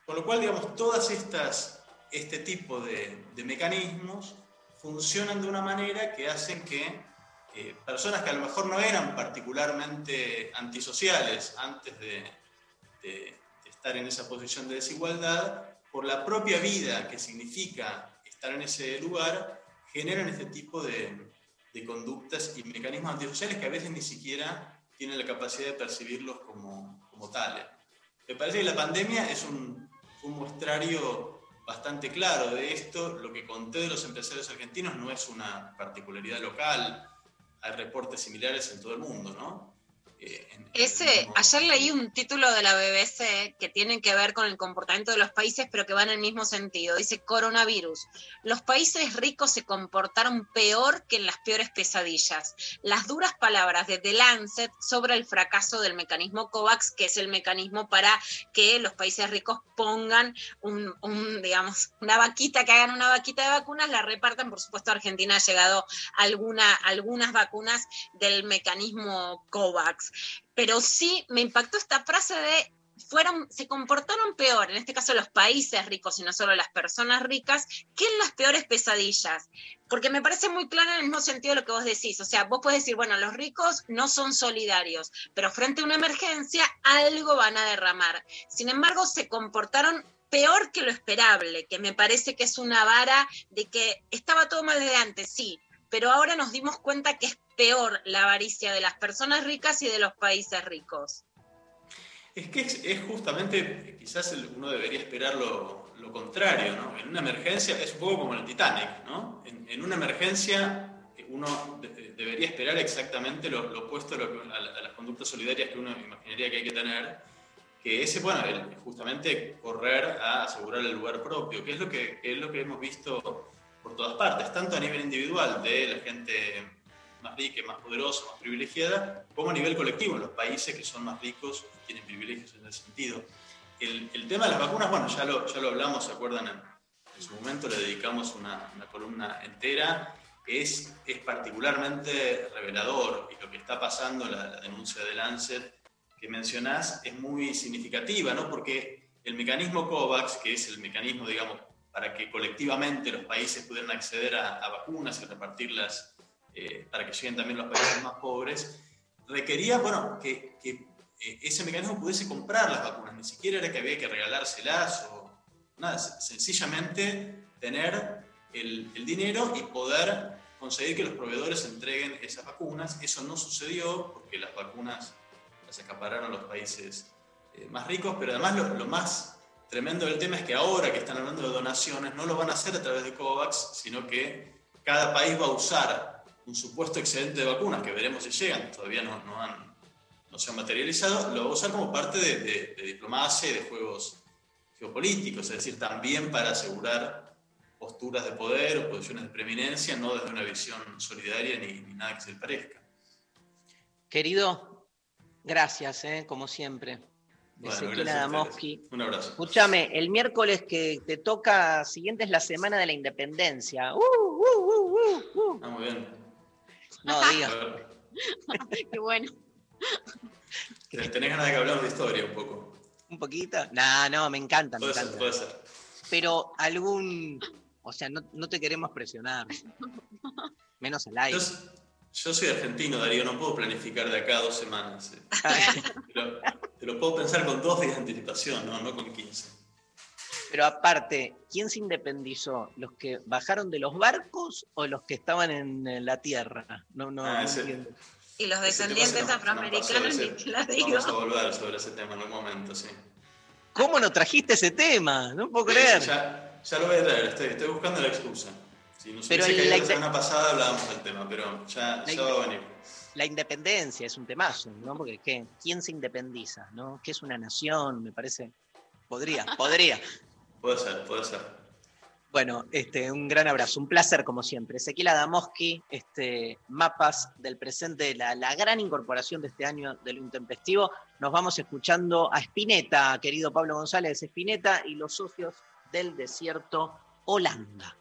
Con lo cual, digamos, todas estas, este tipo de, de, mecanismos funcionan de una manera que hacen que eh, personas que a lo mejor no eran particularmente antisociales antes de, de, de estar en esa posición de desigualdad, por la propia vida que significa estar en ese lugar, generan este tipo de, de conductas y mecanismos antisociales que a veces ni siquiera tienen la capacidad de percibirlos como, como tales. Me parece que la pandemia es un, un muestrario bastante claro de esto. Lo que conté de los empresarios argentinos no es una particularidad local, hay reportes similares en todo el mundo, ¿no? Ese, ayer leí un título de la BBC que tiene que ver con el comportamiento de los países, pero que va en el mismo sentido. Dice coronavirus. Los países ricos se comportaron peor que en las peores pesadillas. Las duras palabras de The Lancet sobre el fracaso del mecanismo COVAX, que es el mecanismo para que los países ricos pongan un, un, digamos, una vaquita, que hagan una vaquita de vacunas, la repartan. Por supuesto, Argentina ha llegado alguna, algunas vacunas del mecanismo COVAX pero sí me impactó esta frase de fueron, se comportaron peor, en este caso los países ricos y no solo las personas ricas, que en las peores pesadillas. Porque me parece muy claro en el mismo sentido lo que vos decís. O sea, vos podés decir, bueno, los ricos no son solidarios, pero frente a una emergencia algo van a derramar. Sin embargo, se comportaron peor que lo esperable, que me parece que es una vara de que estaba todo mal de antes, sí, pero ahora nos dimos cuenta que es peor la avaricia de las personas ricas y de los países ricos. Es que es, es justamente, quizás uno debería esperar lo, lo, contrario, ¿no? En una emergencia es un poco como el Titanic, ¿no? En, en una emergencia uno de, debería esperar exactamente lo, lo opuesto a, lo, a, a, las conductas solidarias que uno imaginaría que hay que tener, que es, bueno, el, justamente correr a asegurar el lugar propio, que es lo que, que es lo que hemos visto por todas partes, tanto a nivel individual de la gente más rica, más poderosa, más privilegiada, como a nivel colectivo, en los países que son más ricos tienen privilegios en ese sentido. El, el tema de las vacunas, bueno, ya lo, ya lo hablamos, ¿se acuerdan? En, en su momento le dedicamos una, una columna entera. es, es particularmente revelador y lo que está pasando, la, la denuncia de Lancet que mencionás, es muy significativa, ¿no? porque el mecanismo COVAX, que es el mecanismo, digamos, para que colectivamente los países pudieran acceder a, vacunas y repartirlas eh, para que lleguen también los países más pobres, requería, bueno, que, eh, ese mecanismo pudiese comprar las vacunas, ni siquiera era que había que regalárselas o nada, sencillamente tener el, el dinero y poder conseguir que los proveedores entreguen esas vacunas. Eso no sucedió porque las vacunas las acapararon los países eh, más ricos, pero además lo, lo, más tremendo del tema es que ahora que están hablando de donaciones, no lo van a hacer a través de COVAX, sino que cada país va a usar un supuesto excedente de vacunas, que veremos si llegan, todavía no, se han materializado, lo va a usar como parte de, diplomacia y de juegos geopolíticos, es decir, también para asegurar posturas de poder o posiciones de preeminencia, no desde una visión solidaria ni, ni nada que se le parezca. Querido, gracias, ¿eh? como siempre. Bueno, Ezequiel gracias a Adamovsky. ustedes. Un abrazo. Escúchame, el miércoles que te toca siguiente es la semana de la independencia. ¡Uh, uh, uh, uh, uh! Ah, muy bien. No [LAUGHS] ver, [LAUGHS] Qué bueno. Tenés ganas de que hablemos de historia un poco. ¿Un poquito? No, no, me encanta, me Puede ser, encanta. puede ser. Pero algún. O sea, no, no te queremos presionar. [LAUGHS] Menos al aire. Yo, yo soy argentino, Darío, no puedo planificar de acá a dos semanas. eh. [LAUGHS] Te lo, te lo puedo pensar con dos días de anticipación, no, no con 15. Pero aparte, ¿quién se independizó? ¿Los que bajaron de los barcos o los que estaban en la tierra? No, no, Ah, no ese-. Y los descendientes nos afroamericanos, pasó, ni te la digo. Vamos a volver sobre ese tema en algún momento, sí. ¿Cómo no trajiste ese tema? No puedo creer. Ya, ya lo voy a traer, estoy, estoy buscando la excusa. Si nos Pero hubiese el- caído la semana pasada hablábamos del tema, pero ya, ya va a venir. La independencia es un temazo, ¿no? Porque ¿qué? ¿quién se independiza? ¿no? ¿Qué es una nación? Me parece. Podría, podría. [LAUGHS] Puede ser, puede ser. Bueno, este, un gran abrazo, un placer como siempre. Ezequiel Adamoski, este, mapas del presente, la, la gran incorporación de este año de lo intempestivo. Nos vamos escuchando a Spinetta, querido Pablo González Spinetta y los socios del desierto Holanda.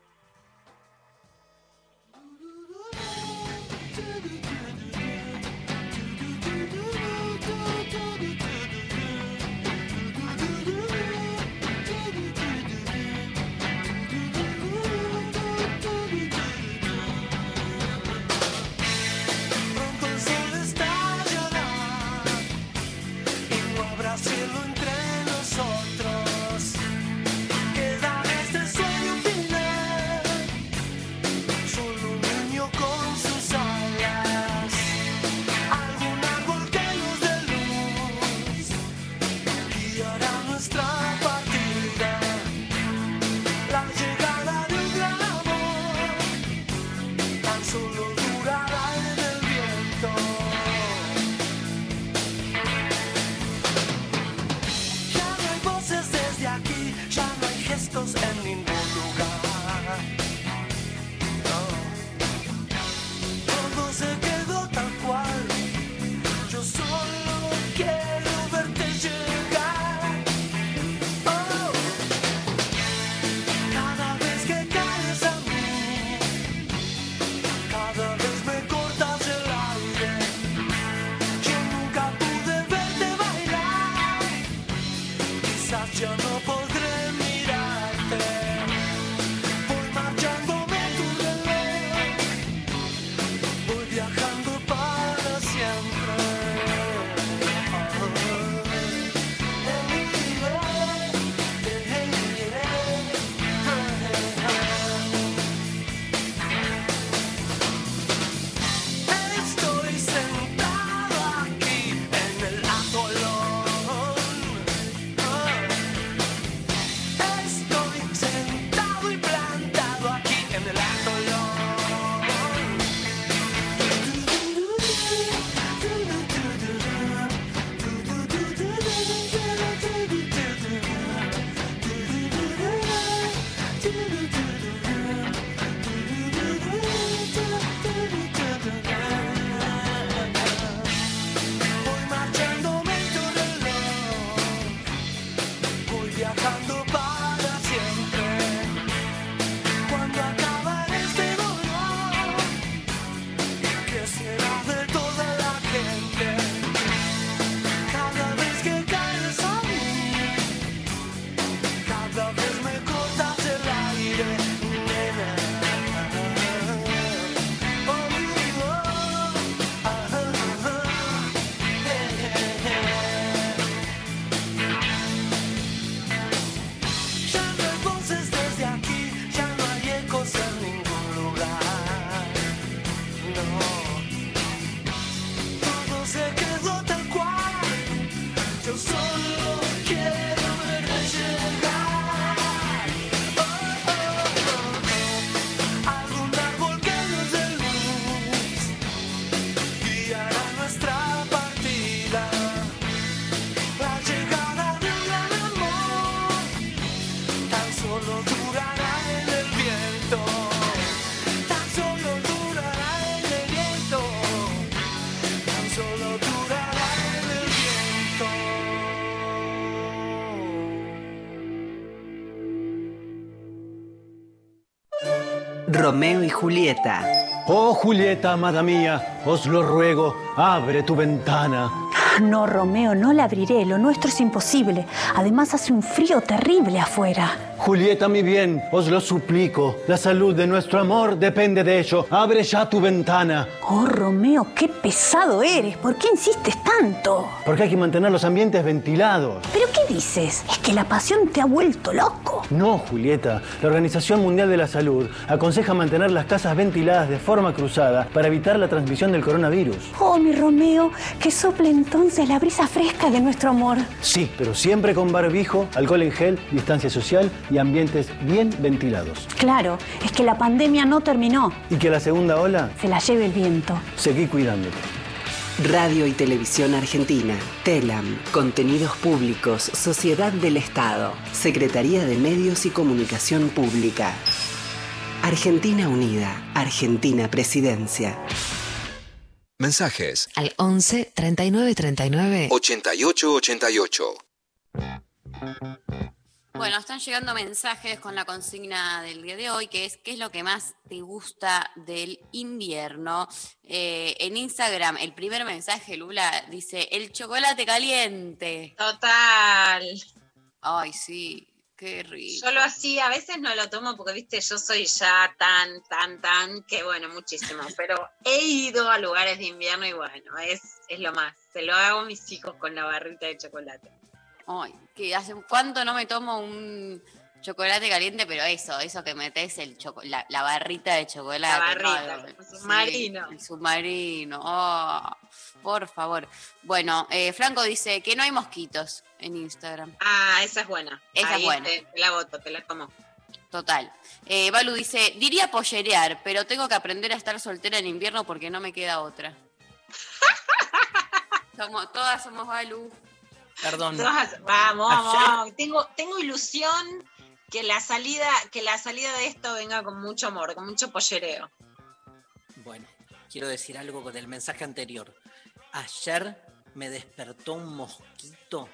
Romeo y Julieta. Oh Julieta, amada mía, os lo ruego, abre tu ventana. No, Romeo, no la abriré. Lo nuestro es imposible. Además hace un frío terrible afuera. Julieta, mi bien, os lo suplico. La salud de nuestro amor depende de ello. Abre ya tu ventana. Oh, Romeo, qué pesado eres. ¿Por qué insistes tanto? Porque hay que mantener los ambientes ventilados. ¿Pero qué dices? ¿Es que la pasión te ha vuelto loco? No, Julieta. La Organización Mundial de la Salud aconseja mantener las casas ventiladas de forma cruzada para evitar la transmisión del coronavirus. Oh, mi Romeo, que sople entonces la brisa fresca de nuestro amor. Sí, pero siempre con barbijo, alcohol en gel, distancia social y ambientes bien ventilados. Claro, es que la pandemia no terminó. Y que la segunda ola Se la lleve el viento. seguí cuidándote. Radio y Televisión Argentina. TELAM. Contenidos Públicos. Sociedad del Estado. Secretaría de Medios y Comunicación Pública. Argentina Unida. Argentina Presidencia. Mensajes Al 11 39 39 8888. Bueno, están llegando mensajes con la consigna del día de hoy, que es ¿qué es lo que más te gusta del invierno? Eh, en Instagram, el primer mensaje, Lula, dice, el chocolate caliente. Total. Ay, sí, qué rico. Yo lo hacía, a veces no lo tomo porque, viste, yo soy ya tan, tan, tan, que bueno, muchísimo. [LAUGHS] Pero he ido a lugares de invierno y bueno, es, es lo más. Se lo hago a mis hijos con la barrita de chocolate. Ay, que hace cuánto no me tomo un chocolate caliente, pero eso, eso que metes el choco- la, la barrita de chocolate. La barrita, ¿no? el submarino. Sí, el submarino. oh, por favor. Bueno, eh, Franco dice que no hay mosquitos en Instagram. Ah, esa es buena. Esa Ahí es buena. Te, te la voto, te la como. Total. Eh, Balu dice, diría pollerear, pero tengo que aprender a estar soltera en invierno porque no me queda otra. [LAUGHS] Somos, todas somos Balu. Perdón. Vamos, vamos. Tengo, tengo ilusión que la salida, que la salida de esto venga con mucho amor, con mucho pollereo. Bueno, quiero decir algo con el mensaje anterior. Ayer me despertó un mosquito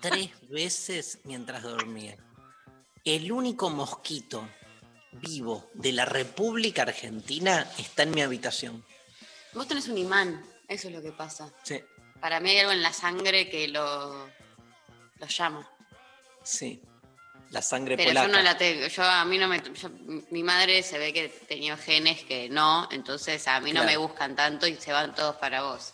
tres [LAUGHS] veces mientras dormía. El único mosquito vivo de la República Argentina está en mi habitación. Vos tenés un imán, eso es lo que pasa. Sí, Para mí hay algo en la sangre que lo, lo llama. sí. La sangre Pero polaca. yo no la tengo. Yo a mí no me. yo- mi madre se ve que tenía genes que no, entonces a mí no me buscan tanto y se van todos para vos.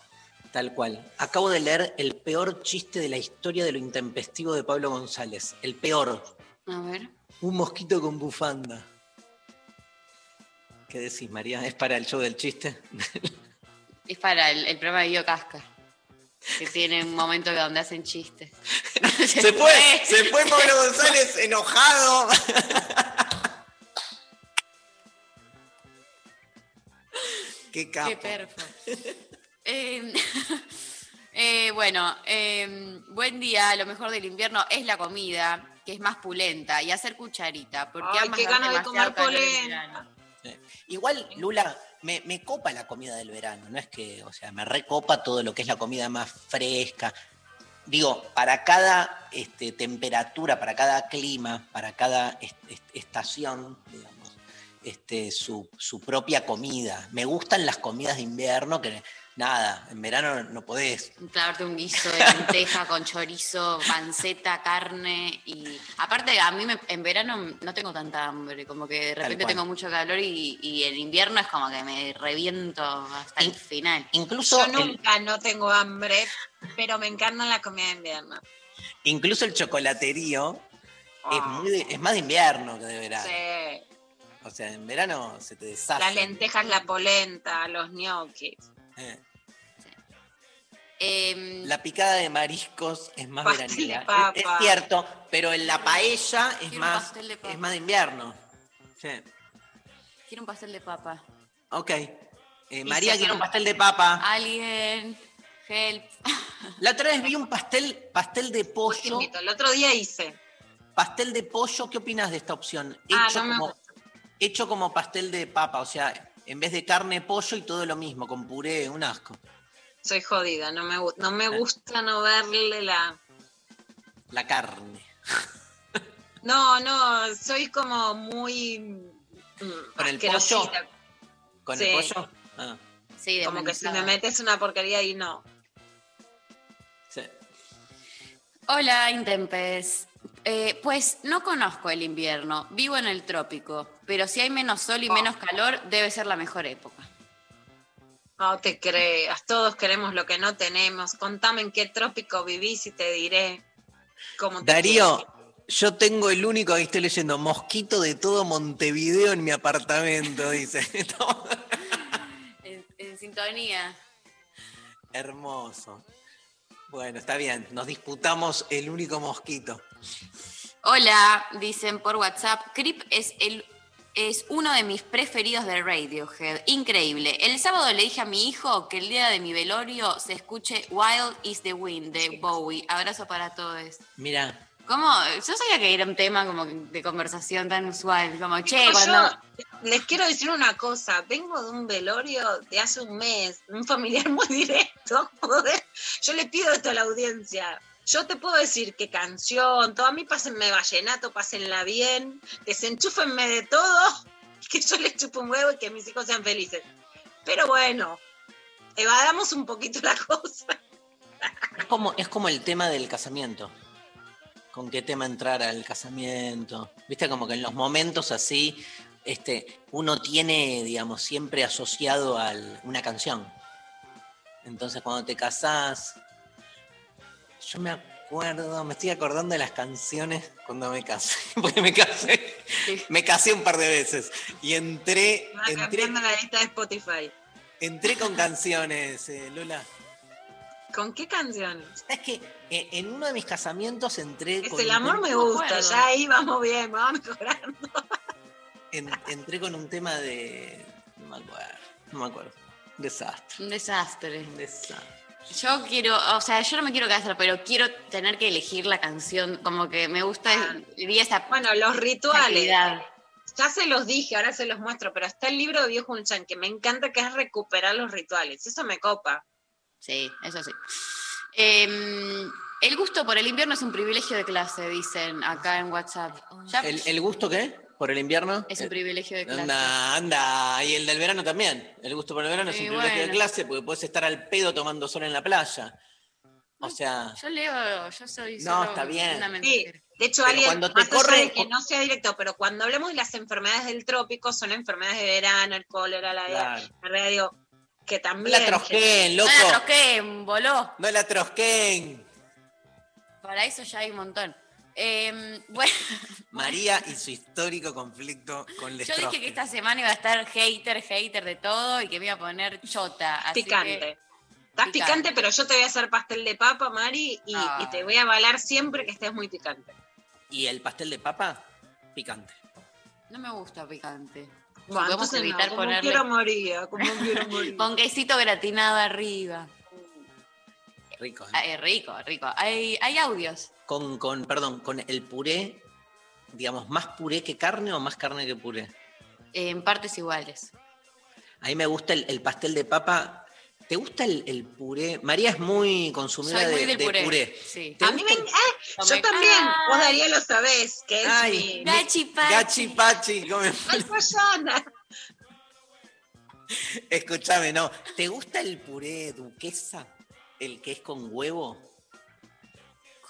Tal cual. Acabo de leer el peor chiste de la historia de lo intempestivo de Pablo González. El peor. A ver. Un mosquito con bufanda. ¿Qué decís, María? ¿Es para el show del chiste? Es para el, el programa de Guido Casca. Que tiene un momento donde hacen chistes. [LAUGHS] Se fue, se fue Pablo González enojado. [LAUGHS] Qué capo. Qué perfo. Eh, [LAUGHS] eh, bueno, eh, buen día. Lo mejor del invierno es la comida, que es más pulenta, y hacer cucharita. Porque Ay, qué ganas de comer polenta. Igual, Lula, me, copa la comida del verano. No es que, o sea, me recopa todo lo que es la comida más fresca. Digo, para cada este, temperatura, para cada clima, para cada est- est- estación, digamos, este, su, su propia comida. Me gustan las comidas de invierno que, nada, en verano no podés. Clavarte un guiso de lenteja con chorizo, panceta, carne y aparte a mí me- en verano no tengo tanta hambre, como que de repente tengo mucho calor y, y en invierno es como que me reviento hasta el final. Incluso Yo el- nunca no tengo hambre, pero me encanta la comida de invierno. Incluso el chocolaterío es, Ah. muy de- es más de invierno que de verano. Sí. O sea, en verano se te deshace. Las lentejas, la polenta, los ñoquis. Eh. Em, La picada de mariscos es más veraniega. Es, es cierto, pero en la paella es más, de es más de invierno. Sí. Quiero un pastel de papa. Ok. Eh, María quiere un pastel de papa. Alguien, help. [LAUGHS] La otra vez vi un pastel, pastel de pollo. El otro día hice. Pastel de pollo, ¿qué opinas de esta opción? Ah, Hecho, no me como, hecho como pastel de papa, o sea, en vez de carne, pollo y todo lo mismo, con puré, un asco. Soy jodida, no me, no me gusta no verle la... La carne. [LAUGHS] No, no, soy como muy... ¿Con el asquerosita. pollo? ¿Con Sí. el pollo? Ah, Sí, Como que si me metes una porquería y no. sí. Hola, Intempes. Eh, pues no conozco el invierno, vivo en el trópico, pero si hay menos sol y menos calor, debe ser la mejor época. No te creas, todos queremos lo que no tenemos. Contame en qué trópico vivís y te diré cómo te Darío, yo tengo el único que estoy leyendo, mosquito de todo Montevideo en mi apartamento, dice. [LAUGHS] En, en sintonía. Hermoso. Bueno, está bien, nos disputamos el único mosquito. Hola, dicen por WhatsApp. Creep es el es uno de mis preferidos de Radiohead. Increíble. El sábado le dije a mi hijo que el día de mi velorio se escuche Wild is the Wind de Bowie. Abrazo para todos. Mira, ¿Cómo? Yo sabía que era un tema como de conversación tan usual. Como, che, cuando. yo les quiero decir una cosa, vengo de un velorio de hace un mes, un familiar [LAUGHS] muy directo, [LAUGHS] joder. Yo le pido esto a la audiencia. Yo te puedo decir qué canción, todo a mí pásenme vallenato, pásenla bien, desenchúfenme de todo, [LAUGHS] que yo les chupo un huevo y que mis hijos sean felices. Pero bueno, evadamos un poquito la [LAUGHS] cosa. es como, es como el tema del casamiento. ¿Con qué tema entrar al casamiento? Viste, como que en los momentos así, este, uno tiene, digamos, siempre asociado a una canción. Entonces, cuando te casás, yo me acuerdo, me estoy acordando de las canciones cuando me casé, [LAUGHS] porque me casé, me casé un par de veces y entré, entré, la lista de Spotify. entré con canciones, eh, Lola. ¿Con qué canciones? Es que eh, en uno de mis casamientos entré Es con el amor me gusta, ya ahí vamos bien, vamos mejorando. en- entré con un tema de. No me acuerdo. No me acuerdo. Desastre. Un desastre. Un desastre. Yo quiero, o sea, yo no me quiero casar, pero quiero tener que elegir la canción. Como que me gusta, diría esa. Bueno, los rituales. Ya se los dije, ahora se los muestro, pero está el libro de Viejo Chan que me encanta que es recuperar los rituales. Eso me copa. Sí, eso sí. Em, el gusto por el invierno es un privilegio de clase, dicen acá en WhatsApp. Ya ¿El, el gusto qué? ¿Por el invierno? es un privilegio de clase. Anda, anda. Y el del verano también. El gusto por el verano es un privilegio de clase porque puedes estar al pedo tomando sol en la playa. O sea, Yo leo, yo soy No, solo está bien. Sí, de hecho, Pero alguien, cuando te más allá corre- de que no sea directo, pero cuando hablemos de las enfermedades del trópico, son enfermedades de verano, el cólera, la Claro. digo, que no también... la trosqueen, loco. No la troqué, voló. No la trosqueen. Para eso ya hay un montón. Em, [LAUGHS] bueno, María y su histórico conflicto con yo Lestrosque. dije que esta semana iba a estar hater, hater de todo y que me iba a poner chota. Así Picante. que- Estás Picante. picante, pero yo te voy a hacer pastel de papa, Mari, y, Ah. y te voy a avalar siempre que estés muy picante. ¿Y el pastel de papa? Picante. no me gusta picante. Bueno, podemos no, evitar como ponerle quiero María, como quiero [LAUGHS] María. con quesito gratinado arriba. Rico. ¿eh? Ah, es rico, rico. Hay, hay audios. Con, con, perdón, con el puré, digamos, ¿más puré que carne o más carne que puré? En partes iguales. A mí me gusta el, el pastel de papa. ¿Te gusta el, el puré? María es muy consumidora Soy muy de, del de puré. puré. Sí. ¿Te A mí me... ah, yo también, Ay. vos Darío lo sabés, que es Ay, mi... Gachi pachi. Gachi pachi, come-. Escúchame, no. ¿Te gusta el puré duquesa? El que es con huevo.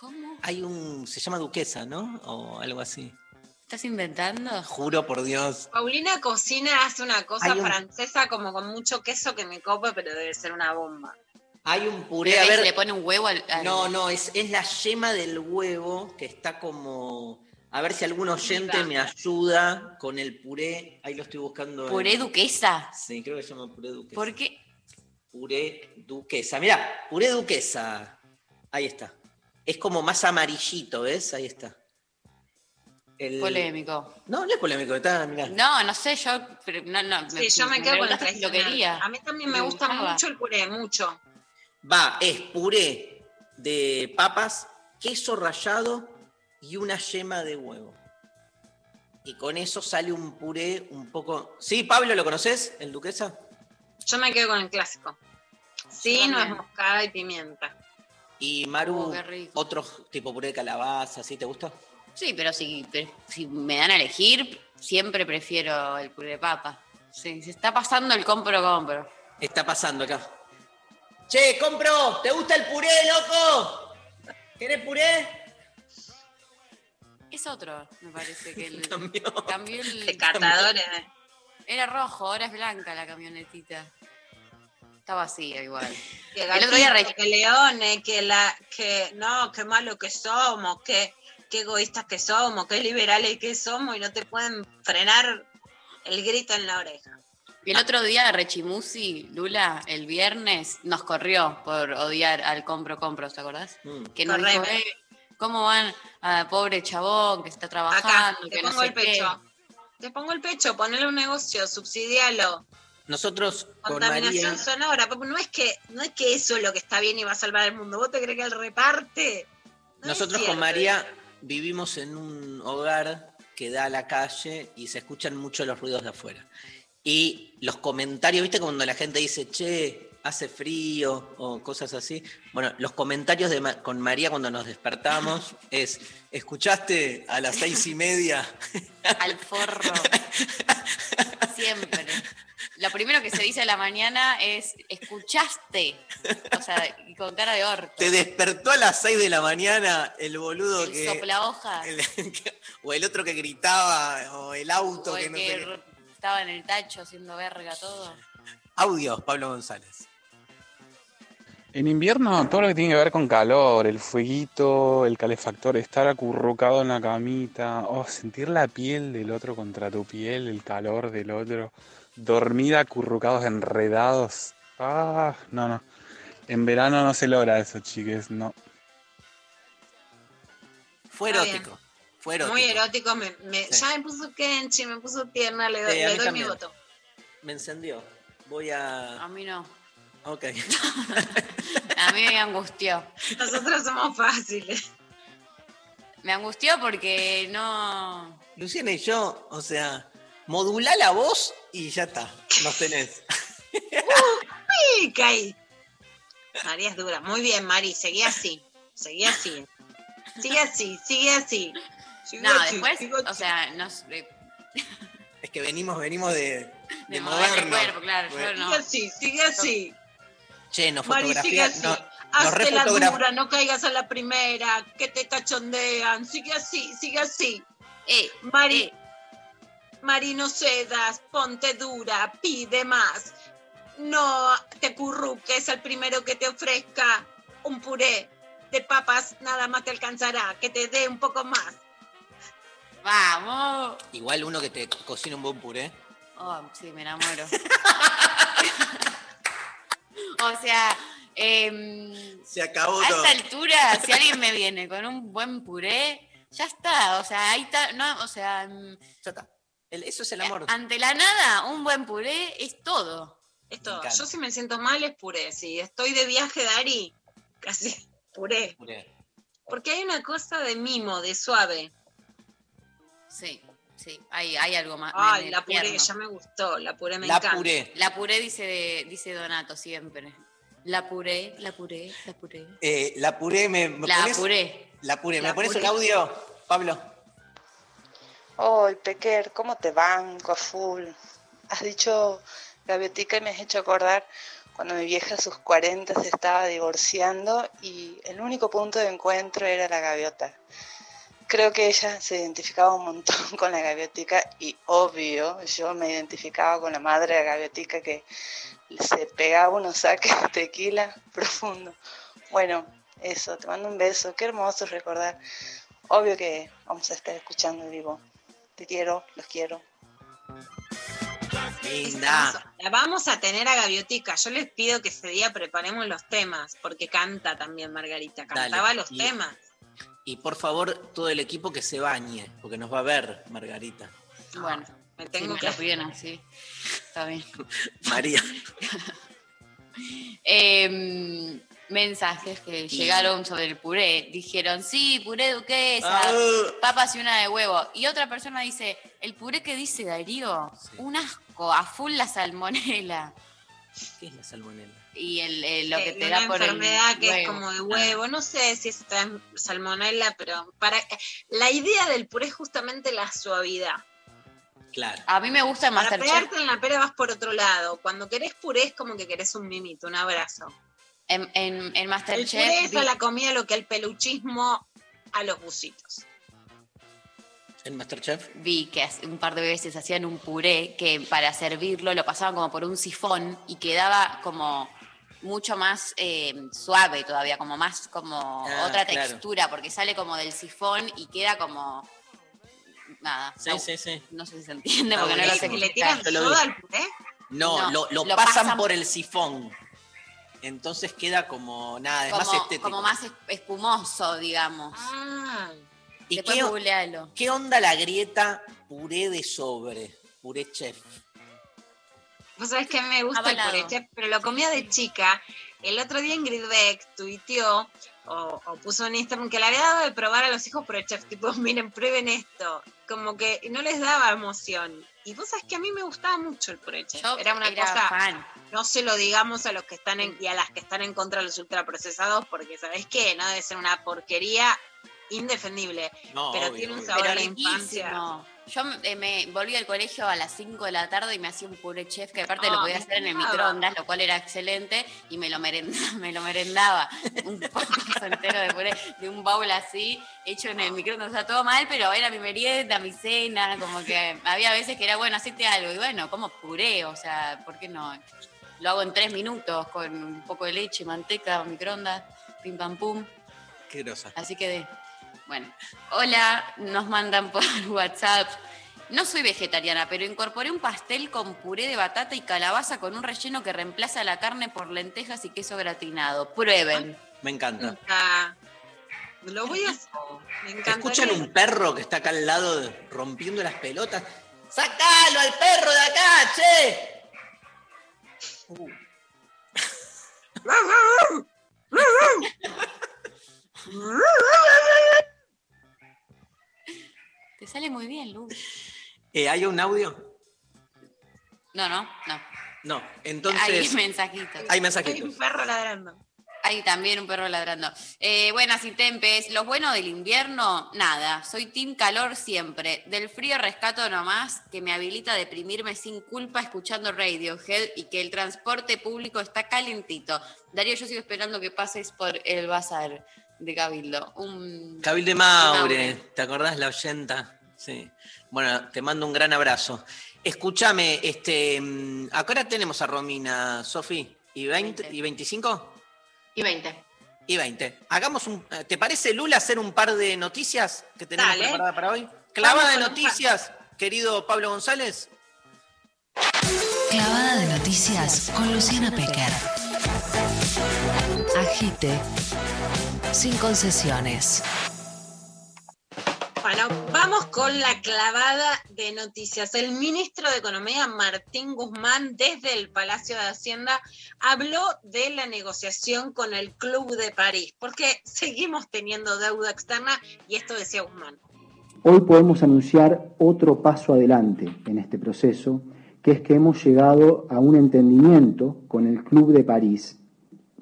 ¿Cómo? Hay un. Se llama duquesa, ¿no? O algo así. ¿Estás inventando? Juro por Dios. Paulina cocina, hace una cosa un- francesa como con mucho queso que me copa, pero debe ser una bomba. Hay un puré. A ver, se le pone un huevo al. al- No, no, es, es la yema del huevo que está como. A ver si algún oyente me ayuda con el puré. Ahí lo estoy buscando. en- ¿Puré duquesa? Sí, creo que se llama puré duquesa. ¿Por qué? Puré duquesa. Mirá, puré duquesa. Ahí está. Es como más amarillito, ¿ves? Ahí está. El- Polémico. No, no es polémico, está, mirá. No, no sé, yo. pero no, no, Sí, yo me quedo con la si lo quería. A mí también me Me gusta gustaba. mucho el puré, mucho. Va, es puré de papas, queso rallado y una yema de huevo. Y con eso sale un puré un poco. Sí, Pablo, ¿lo conoces? ¿El duquesa? Yo me quedo con el clásico. Sí, no es moscada y pimienta. Y Maru, Oh, qué rico. otro tipo puré de calabaza, ¿sí te gusta? Sí, pero si, pero si me dan a elegir, siempre prefiero el puré de papa. Sí, se está pasando el compro, compro. Está pasando acá. Che, compro, ¿te gusta el puré, loco? ¿Querés puré? Es otro, me parece que [LAUGHS] el, Cambió. cambió el. Descartadores. Era rojo, ahora es blanca la camionetita. Está vacía igual. [LAUGHS] Que El otro día re- que leones, que la, que no, qué malo que somos, que, qué egoístas que somos, qué liberales que somos y no te pueden frenar el grito en la oreja. Y el otro día Rechimusi, Lula, el viernes, nos corrió por odiar al compro compro, ¿te acordás? Que nos dijo. "Eh, ¿cómo van a pobre chabón que está Acá, trabajando? te que no pongo sé el qué"? pecho. Te pongo el pecho, ponele un negocio, subsidialo. Nosotros con Contaminación María. sonora. porque No es, que, no es que eso es lo que está bien y va a salvar el mundo. ¿Vos te crees que el reparte? No Nosotros con María vivimos en un hogar que da a la calle y se escuchan mucho los ruidos de afuera. Y los comentarios, ¿viste? Cuando la gente dice, che, hace frío o cosas así. Bueno, los comentarios de Ma- con María cuando nos despertamos [LAUGHS] es, ¿escuchaste a las seis y media? Al forro. [LAUGHS] Siempre. Lo primero que se dice a la mañana es, ¿escuchaste? O sea, y con cara de orto. ¿Te despertó a las seis de la mañana el boludo El que... sopla hojas. el- [LAUGHS] o el otro que gritaba, o el auto O que no que sé estaba en el tacho haciendo verga todo. Audios, Pablo González. En invierno, todo lo que tiene que ver con calor, el fueguito, el calefactor, estar acurrucado en la camita, oh, sentir la piel del otro contra tu piel, el calor del otro, dormir acurrucados, enredados. Ah, no, no. En verano no se logra eso, chiques, no. Fue erótico. Fue erótico. Muy erótico. Me, me- Sí. Ya me puso Kenchi, me puso tierna. Le Sí, le doy mi voto. Me encendió. Voy a. A mí no. Ok. [LAUGHS] A mí me angustió. Nosotros somos fáciles. Me angustió porque no. Luciana y yo, o sea, modulá la voz y ya está. Nos tenés. ¡Uy! Caí. María es dura. Muy bien, Mari. Seguí así. Seguí así. Sigue así, sigue así. Sigue No, así, después, o sea, no sé, Es que venimos, venimos de, [LAUGHS] de, de mover el moderno. cuerpo, claro, yo no. Sigue así, sigue así. Che, nos Mari, sigue fotografía. así. No, nos Hazte la dura, no caigas a la primera, que te cachondean. Sigue así, sigue así. Eh, Mari, Mari, no cedas, ponte dura, pide más. No te curruques al primero que te ofrezca un puré de papas, nada más te alcanzará, que te dé un poco más. Vamos. Igual uno que te cocina un buen puré. Oh, sí, me enamoro. [LAUGHS] o sea, em, Se acabó a todo. esta altura, si alguien me viene con un buen puré, ya está. O sea, ahí está. No, o sea, em, Ya está. El- eso es el amor. ante la nada, un buen puré es todo. Esto, encanta. yo si me siento mal es puré. Si estoy de viaje, Dari, casi [LAUGHS] puré. Puré. Porque hay una cosa de mimo, de suave. Sí, sí, hay, hay algo más. Ay, la puré, tierno. ya me gustó. La puré me La encanta. puré. La puré dice, dice Donato siempre. La puré, la puré, la puré. Eh, la puré me. me La pones- puré. La puré. ¿Me La pones puré. el audio, Pablo? Hoy, Pequer, ¿cómo te banco a full? Has dicho gaviotica y me has hecho acordar cuando mi vieja a sus 40 se estaba divorciando y el único punto de encuentro era la gaviota. Creo que ella se identificaba un montón [LAUGHS] con la gaviotica y obvio, yo me identificaba con la madre de la gaviotica que se pegaba unos saques de tequila profundo. Bueno, eso, te mando un beso, qué hermoso recordar. Obvio que vamos a estar escuchando en vivo. Te quiero, los quiero. Linda. La vamos a tener a Gaviotica. Yo les pido que ese día preparemos los temas, porque canta también Margarita. Cantaba Dale. los Y- temas. Y por favor, todo el equipo que se bañe, porque nos va a ver Margarita. Bueno, Me tengo me que. lo piden así. Está bien. María. [LAUGHS] Em, mensajes que llegaron sobre el puré. Dijeron, sí, puré duquesa, Ah. papas y una de huevo. Y otra persona dice, el puré que dice Darío, un asco, a full la salmonela. ¿Qué es la salmonela? Y el, el- lo que Eh, te una da por el enfermedad que es como de huevo, no sé si es tan salmonella, pero para la idea del puré es justamente la suavidad. Claro. A mí me gusta Para Masterchef. pegarte en la pera vas por otro lado. Cuando querés puré es como que querés un mimito, un abrazo. En, en, en El puré es a la comida lo que el peluchismo a los busitos. ¿En Masterchef? vi que un par de veces hacían un puré que para servirlo lo pasaban como por un sifón y quedaba como mucho más eh, suave todavía, como más como Ah, otra claro. textura, porque sale como del sifón y queda como nada. Sí, no, sí, sí. no sé si se entiende porque no lo sé. ¿Le tiran vi. al puré? No, No, lo, lo lo pasan, pasan- por el sifón. Entonces queda como nada, es más Como, estético. como más es- espumoso, digamos. Ah, ¿Y Después qué, googlealo. qué onda la grieta puré de sobre? Puré chef. Vos sabés que a mí me gusta el puré, chef, pero lo comía de chica. El otro día Ingrid Beck tuiteó o, o puso en Instagram que le había dado de probar a los hijos por el chef, tipo, [LAUGHS] miren, prueben esto. Como que no les daba emoción. Y vos sabés que a mí me gustaba mucho el puré chef. Yo Era una era cosa, fan. no se lo digamos a los que están en, y a las que están en contra de los ultraprocesados, porque ¿sabés qué? No debe ser una porquería indefendible. No, pero obvio, tiene un sabor a la infancia. Yo eh, me volví al colegio a las 5 de la tarde y me hacía un puré chef que aparte lo Ah, podía hacer en el microondas, lo cual era excelente y me lo, merenda- [LAUGHS] me lo merendaba. Un [LAUGHS] poco entero de puré, de un baúl así, hecho en el microondas. O sea, todo mal, pero era mi merienda, mi cena, como que había veces que era, bueno, hacete algo. Y bueno, como puré, o sea, ¿por qué no? Lo hago en tres minutos con un poco de leche, manteca, microondas, pim pam pum. Qué grosa. Así que, de- bueno. Hola, nos mandan por [LAUGHS] WhatsApp. No soy vegetariana, pero incorporé un pastel con puré de batata y calabaza con un relleno que reemplaza la carne por lentejas y queso gratinado. Prueben. Me encanta. Ah, lo voy a hacer. Me encanta. ¿Escuchan un perro que está acá al lado de- rompiendo las pelotas? ¡Sacalo al perro de acá, che! Uh. [LAUGHS] Te sale muy bien, Lu. Eh, ¿Hay un audio? No, no, no. No, entonces. Hay mensajitos. Hay mensajitos. un perro ladrando. Hay también un perro ladrando. Eh, buenas y tempes. Lo bueno del invierno, nada. Soy team calor siempre. Del frío rescato nomás que me habilita a deprimirme sin culpa escuchando Radiohead y que el transporte público está calentito. Darío, yo sigo esperando que pases por el bazar de Cabildo. Un... Cabil de Maure. ¿te acordás la oyenta? Sí. Bueno, te mando un gran abrazo. Escúchame, este, mm, acá ahora tenemos a Romina, Sofi, ¿y 20, y 25? Y 20. Y 20. Hagamos un. eh, ¿Te parece, Lula, hacer un par de noticias que tenemos Dale. preparadas para hoy? Clavada de noticias, querido Pablo González. Clavada de noticias con Luciana Pecker. Agite. Sin concesiones. Bueno, vamos con la clavada de noticias. El ministro de Economía, Martín Guzmán, desde el Palacio de Hacienda, habló de la negociación con el Club de París, porque seguimos teniendo deuda externa y esto decía Guzmán. Hoy podemos anunciar otro paso adelante en este proceso, que es que hemos llegado a un entendimiento con el Club de París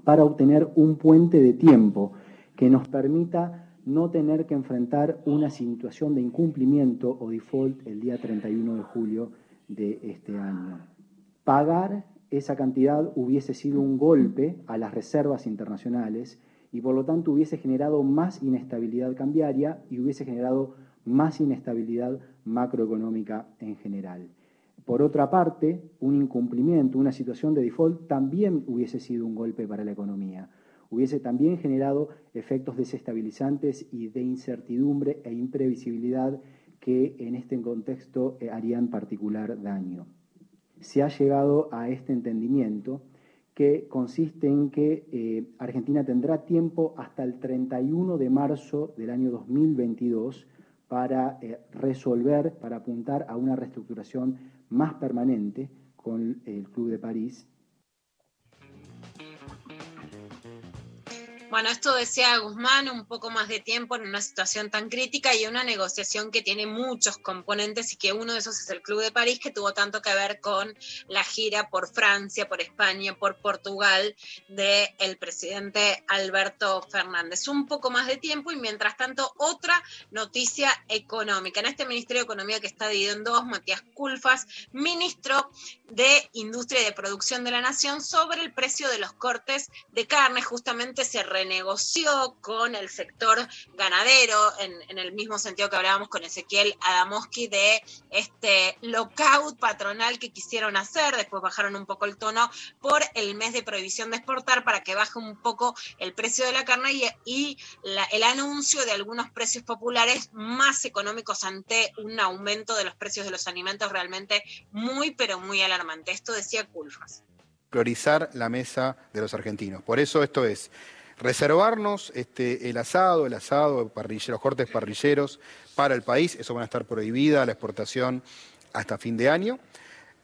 para obtener un puente de tiempo que nos permita no tener que enfrentar una situación de incumplimiento o default el día 31 de julio de este año. Pagar esa cantidad hubiese sido un golpe a las reservas internacionales y por lo tanto hubiese generado más inestabilidad cambiaria y hubiese generado más inestabilidad macroeconómica en general. Por otra parte, un incumplimiento, una situación de default también hubiese sido un golpe para la economía. Hubiese también generado efectos desestabilizantes y de incertidumbre e imprevisibilidad que en este contexto eh, harían particular daño. Se ha llegado a este entendimiento que consiste en que eh, Argentina tendrá tiempo hasta el 31 de marzo del año 2022 para eh, resolver, para apuntar a una reestructuración más permanente con el Club de París Bueno, esto decía Guzmán, un poco más de tiempo en una situación tan crítica y una negociación que tiene muchos componentes y que uno de esos es el Club de París, que tuvo tanto que ver con la gira por Francia, por España, por Portugal del presidente Alberto Fernández. Un poco más de tiempo y mientras tanto otra noticia económica. En este Ministerio de Economía que está dividido en dos, Matías Culfas, ministro de Industria y de Producción de la Nación, sobre el precio de los cortes de carne. Justamente se renegoció con el sector ganadero, en, el mismo sentido que hablábamos con Ezequiel Adamoski de este lockout patronal que quisieron hacer, después bajaron un poco el tono por el mes de prohibición de exportar para que baje un poco el precio de la carne y, el anuncio de algunos precios populares más económicos ante un aumento de los precios de los alimentos realmente muy, pero muy alarmante. Esto decía Culfas. priorizar la mesa de los argentinos. Por eso esto es reservarnos este, el asado, el asado, parrille- los cortes parrilleros para el país, eso van a estar prohibida la exportación hasta fin de año.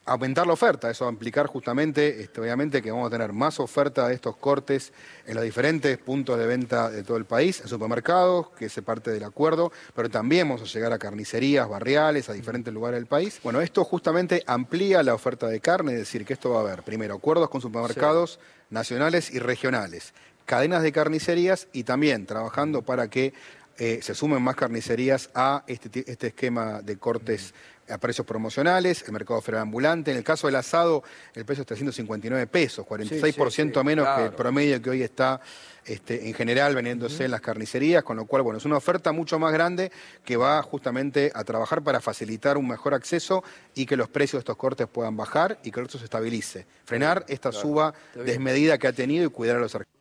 Aumentar la oferta, eso va a implicar justamente, este, obviamente, que vamos a tener más oferta de estos cortes en los diferentes puntos de venta de todo el país, en supermercados, que es parte del acuerdo, pero también vamos a llegar a carnicerías barriales, a diferentes lugares del país. Bueno, esto justamente amplía la oferta de carne, es decir, que esto va a haber, primero, acuerdos con supermercados nacionales y regionales, cadenas de carnicerías y también trabajando para que eh, se sumen más carnicerías a este, este esquema de cortes a precios promocionales, el mercado federal ambulante. En el caso del asado, el precio está 159 pesos, 46% sí, sí, menos que el promedio que hoy está este, en general vendiéndose en las carnicerías, con lo cual, bueno, es una oferta mucho más grande que va justamente a trabajar para facilitar un mejor acceso y que los precios de estos cortes puedan bajar y que el resto se estabilice. Frenar esta Claro, suba desmedida que ha tenido y cuidar a los argentinos.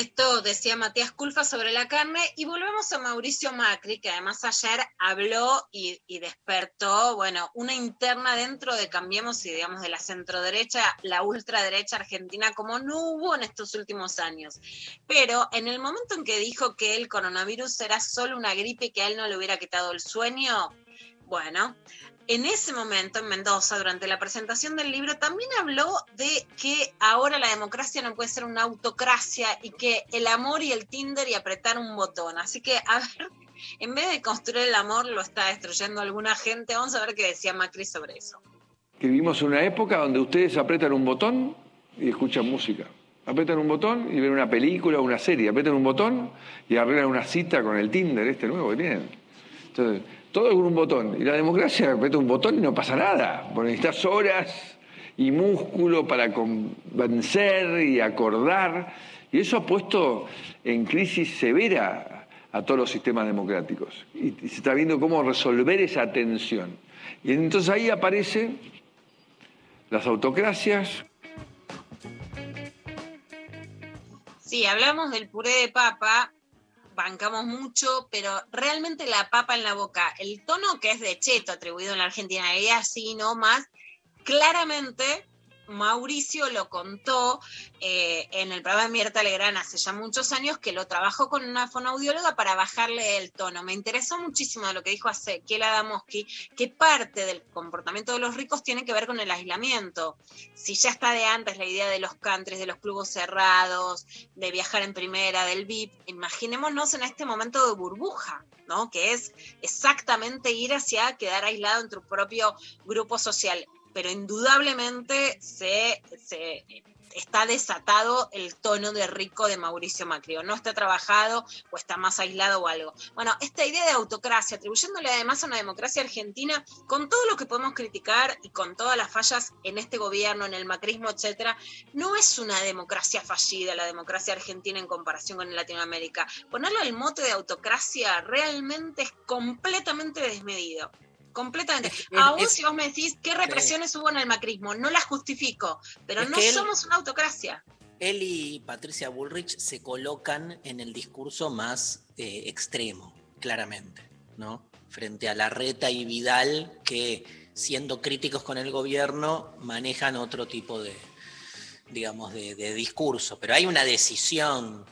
Esto decía Matías Culfa sobre la carne y volvemos a Mauricio Macri, que además ayer habló y, despertó, bueno, una interna dentro de Cambiemos y digamos de la centroderecha, la ultraderecha argentina, como no hubo en estos últimos años. Pero en el momento en que dijo que el coronavirus era solo una gripe y que a él no le hubiera quitado el sueño, bueno, en ese momento en Mendoza, durante la presentación del libro, también habló de que ahora la democracia no puede ser una autocracia y que el amor y el Tinder y apretar un botón. Así que, a ver, en vez de construir el amor, lo está destruyendo alguna gente. Vamos a ver qué decía Macri sobre eso. que vivimos una época donde ustedes apretan un botón y escuchan música. Apretan un botón y ven una película o una serie. Apretan un botón y arreglan una cita con el Tinder este nuevo que tienen. Entonces, todo con un botón. Y la democracia aprieta un botón y no pasa nada. Porque necesitas horas y músculo para convencer y acordar. Y eso ha puesto en crisis severa a todos los sistemas democráticos. Y se está viendo cómo resolver esa tensión. Y entonces ahí aparecen las autocracias, Sí, hablamos del puré de papa, bancamos mucho, pero realmente la papa en la boca, el tono que es de cheto atribuido en la Argentina, y así no más, claramente Mauricio lo contó eh, en el programa de Mirta Legrand hace ya muchos años que lo trabajó con una fonoaudióloga para bajarle el tono. Me interesó muchísimo lo que dijo Ezequiel Adamoski, que parte del comportamiento de los ricos tiene que ver con el aislamiento. Si ya está de antes la idea de los countries, de los clubes cerrados, de viajar en primera, del VIP, imaginémonos en este momento de burbuja. ¿no? que es exactamente ir hacia quedar aislado en tu propio grupo social pero indudablemente se, se, está desatado el tono de rico de Mauricio Macri, o no está trabajado o está más aislado o algo. Bueno, esta idea de autocracia, atribuyéndole además a una democracia argentina, con todo lo que podemos criticar y con todas las fallas en este gobierno, en el macrismo, etcétera, no es una democracia fallida la democracia argentina en comparación con Latinoamérica. Ponerle el mote de autocracia realmente es completamente desmedido completamente. Aún si vos me decís qué represiones sí. hubo en el macrismo, no las justifico, pero es no él, somos una autocracia. Él y Patricia Bullrich se colocan en el discurso más eh, extremo, claramente, ¿no? Frente a Larreta y Vidal, que siendo críticos con el gobierno, manejan otro tipo de, digamos, de, de discurso. Pero hay una decisión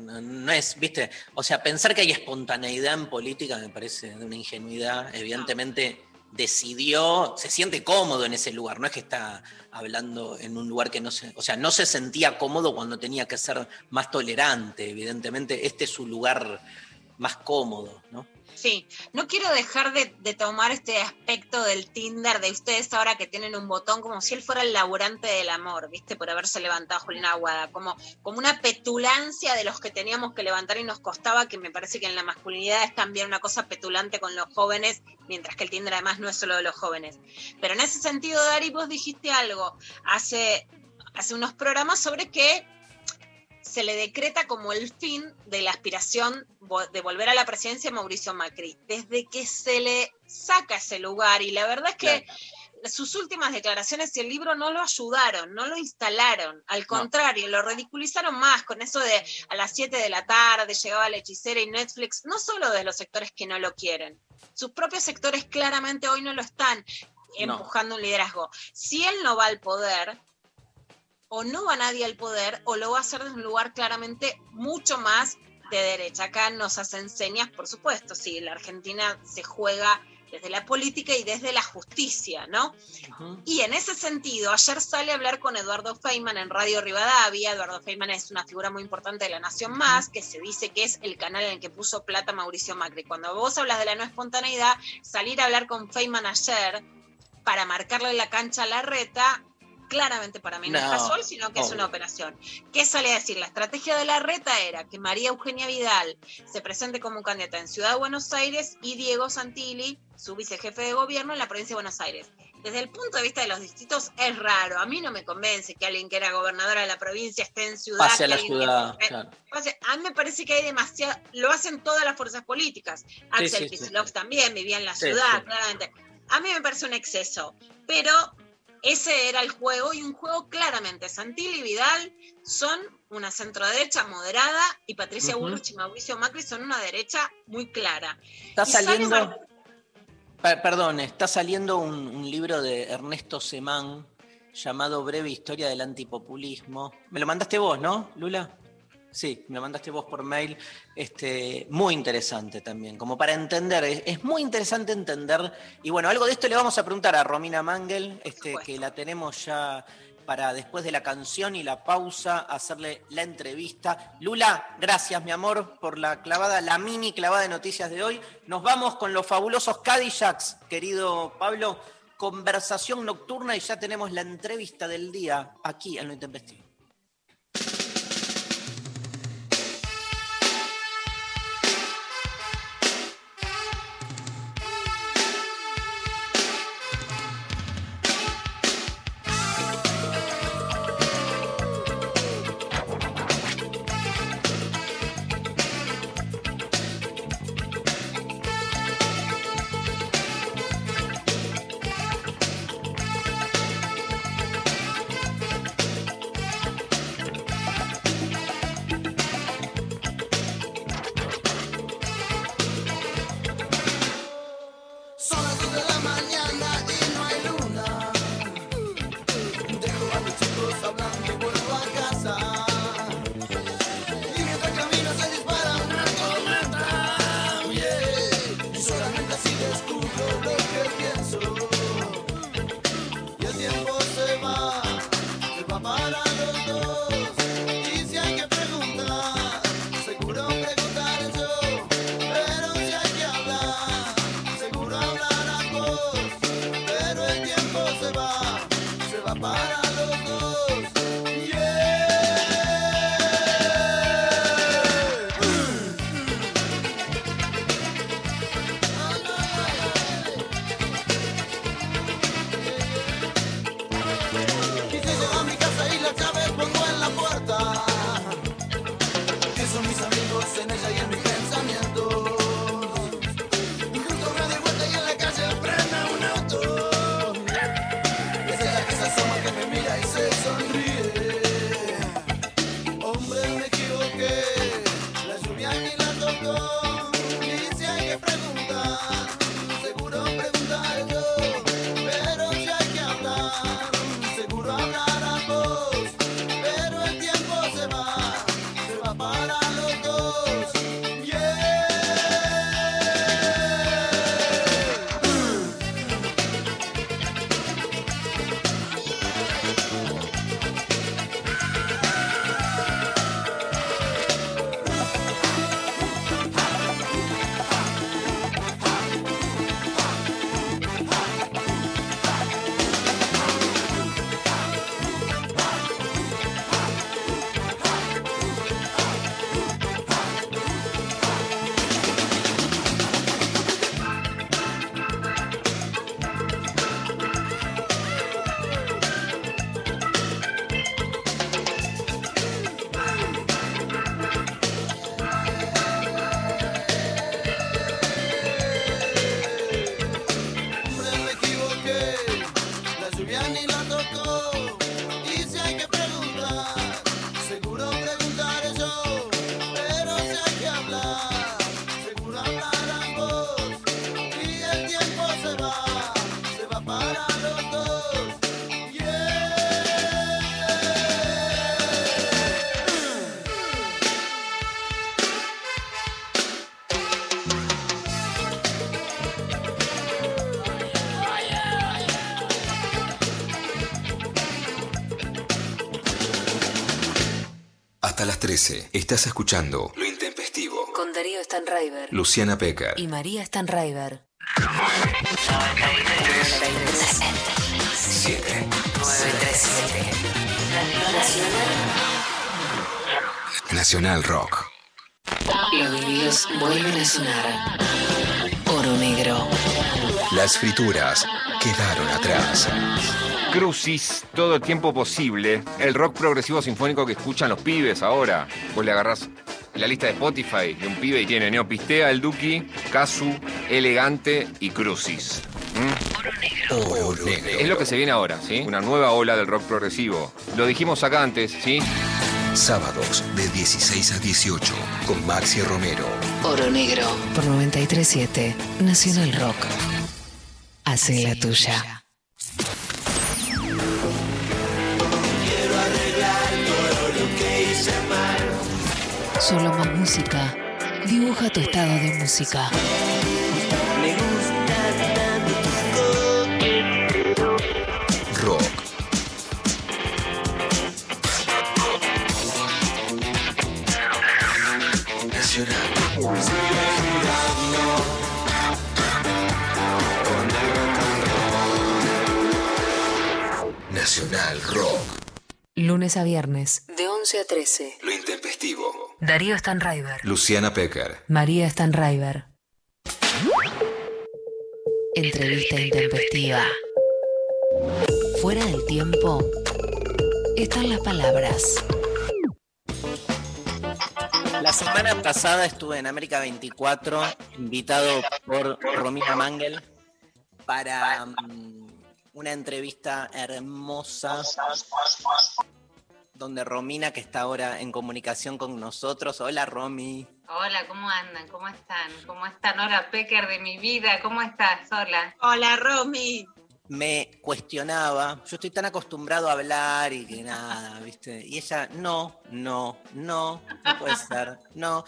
no es, viste, o sea, pensar que hay espontaneidad en política me parece de una ingenuidad, evidentemente decidió, se siente cómodo en ese lugar, no es que está hablando en un lugar que no se, o sea, no se sentía cómodo cuando tenía que ser más tolerante, evidentemente, este es su lugar más cómodo, ¿no? Sí, no quiero dejar de, tomar este aspecto del Tinder de ustedes ahora que tienen un botón como si él fuera el laburante del amor, ¿viste? Por haberse levantado Juliana Aguada, como, como una petulancia de los que teníamos que levantar y nos costaba, que me parece que en la masculinidad es también una cosa petulante con los jóvenes, mientras que el Tinder además no es solo de los jóvenes. Pero en ese sentido, Dari, vos dijiste algo hace, hace unos programas sobre que se le decreta como el fin de la aspiración de volver a la presidencia a Mauricio Macri, desde que se le saca ese lugar. Y la verdad es que sus últimas declaraciones y el libro no lo ayudaron, no lo instalaron, al contrario, lo ridiculizaron más con eso de a las 7 de la tarde llegaba la hechicera y Netflix, no solo de los sectores que no lo quieren, sus propios sectores claramente hoy no lo están No. empujando un liderazgo. Si él no va al poder, o no va nadie al poder, o lo va a hacer desde un lugar claramente mucho más de derecha. Acá nos hacen señas, por supuesto, sí, la Argentina se juega desde la política y desde la justicia, ¿no? Y en ese sentido, ayer sale a hablar con Eduardo Feynman en Radio Rivadavia. Eduardo Feynman es una figura muy importante de la Nación Más, que se dice que es el canal en el que puso plata Mauricio Macri. Cuando vos hablas de la no espontaneidad, salir a hablar con Feynman ayer para marcarle la cancha a la reta, claramente para mí no, es casual, sino que es una operación. ¿Qué sale a decir? La estrategia de la reta era que María Eugenia Vidal se presente como candidata en Ciudad de Buenos Aires y Diego Santilli, su vicejefe de gobierno en la provincia de Buenos Aires. Desde el punto de vista de los distritos es raro. A mí no me convence que alguien que era gobernadora de la provincia esté en ciudad. Pase a la ciudad, que- claro. Pase- a mí me parece que hay demasiado, lo hacen todas las fuerzas políticas. Axel sí, sí. Kicillof también vivía en la ciudad, claramente. A mí me parece un exceso, pero ese era el juego y un juego claramente. Santilli y Vidal son una centroderecha moderada y Patricia. Bullrich y Mauricio Macri son una derecha muy clara. Está Y saliendo, perdón, está saliendo un, un libro de Ernesto Semán llamado Breve Historia del Antipopulismo. Me lo mandaste vos, ¿no, Lula? Sí, me mandaste vos por mail. Este, muy interesante también, como para entender. Es, es muy interesante entender. Y bueno, algo de esto le vamos a preguntar a Romina Mangel, este, que la tenemos ya para después de la canción y la pausa hacerle la entrevista. Lula, gracias, mi amor, por la clavada, la mini clavada de noticias de hoy. Nos vamos con los fabulosos Cadillacs, querido Pablo. Conversación nocturna y ya tenemos la entrevista del día aquí en Lo Intempestivo. Estás escuchando Lo Intempestivo. Con Darío Stanraiver. Luciana Pecker. Y María Stanraiver. 7. 937. Nacional Rock. Los vinilos vuelven a sonar. Oro negro. Las frituras quedaron atrás. Crucis, todo el tiempo posible. El rock progresivo sinfónico que escuchan los pibes ahora. Vos le agarrás la lista de Spotify de un pibe y tiene Neopistea, El Duki, Casu, Elegante y Crucis. ¿Mm? Oro negro. Es lo que se viene ahora, ¿sí? Una nueva ola del rock progresivo. Lo dijimos acá antes, ¿sí? Sábados de 16 a 18 con Maxi Romero. Oro negro. Por 937. Nacional Rock. Hace la tuya. Quiero arreglar todo lo que hice mal. Solo más música. Dibuja tu estado de música. Nacional Rock. Lunes a viernes. De 11 a 13. Lo intempestivo. Darío Stanraiver. Luciana Pecker. María Stanraiver. Entrevista intempestiva. Fuera del tiempo están las palabras. La semana pasada estuve en América 24, invitado por Romina Mangel para mm, una entrevista hermosa donde Romina, que está ahora en comunicación con nosotros, hola Romy, Hola, ¿cómo andan? ¿Cómo están? ¿Cómo están? Hola, Pecker de mi vida, ¿cómo estás? Hola. Hola, Romy. me cuestionaba, yo estoy tan acostumbrado a hablar y que nada, ¿viste? Y ella, no, no, no, no puede ser, no.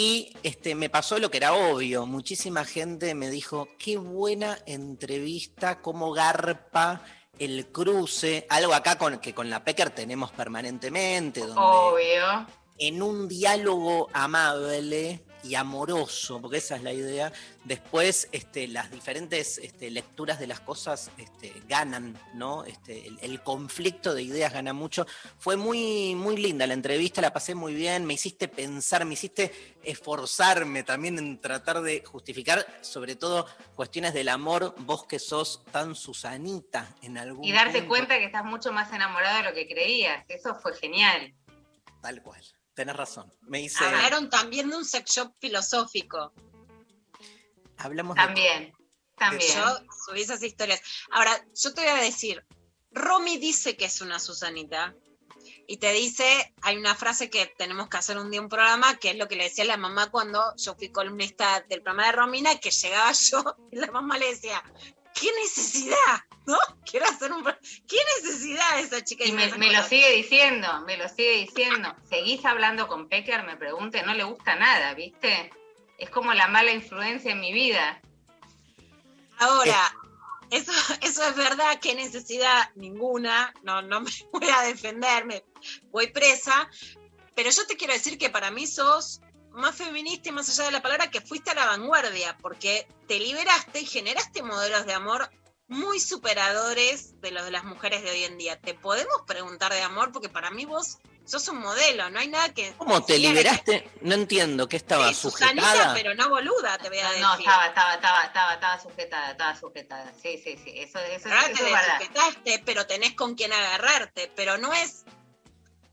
Y este, me pasó lo que era obvio, muchísima gente me dijo, qué buena entrevista, cómo garpa el cruce, algo acá con, que con la Pecker tenemos permanentemente, donde Obvio. en un diálogo amable y amoroso, porque esa es la idea, después este, las diferentes este, lecturas de las cosas este, ganan, ¿no? Este, el, el conflicto de ideas gana mucho. Fue muy, muy linda la entrevista, la pasé muy bien, me hiciste pensar, me hiciste esforzarme también en tratar de justificar, sobre todo, cuestiones del amor, vos que sos tan Susanita en algún Y darte punto. cuenta que estás mucho más enamorado de lo que creías. Eso fue genial. Tal cual, tenés razón. Me hice... Hablaron también de un sex shop filosófico. Hablamos de También, también. Yo subí esas historias. Ahora, yo te voy a decir, Romy dice que es una Susanita. Y te dice, hay una frase que tenemos que hacer un día un programa, que es lo que le decía la mamá cuando yo fui columnista del programa de Romina, que llegaba [LAUGHS] yo y la mamá le decía, ¿qué necesidad? ¿No? [LAUGHS] Quiero hacer un... ¿Qué necesidad esa chica? Y me, me lo sigue diciendo, me lo sigue diciendo. ¿Seguís hablando con Pecker? Me pregunte, no le gusta nada, ¿viste? Es como la mala influencia en mi vida. Ahora, eso, eso es verdad, qué necesidad ninguna, no, no me [LAUGHS] voy a defenderme, voy presa, pero yo te quiero decir que para mí sos más feminista y más allá de la palabra que fuiste a la vanguardia, porque te liberaste y generaste modelos de amor muy superadores de los de las mujeres de hoy en día. Te podemos preguntar de amor porque para mí vos sos un modelo, no hay nada que... ¿Cómo te liberaste? No entiendo, ¿qué estaba Sí, Susanita, sujetada? pero no boluda, te voy a decir. no, estaba, estaba, estaba, estaba, estaba sujetada, estaba sujetada. Sí, sí, sí, eso, eso, Ahora eso te es verdad. desujetaste, pero tenés con quién agarrarte, pero no es,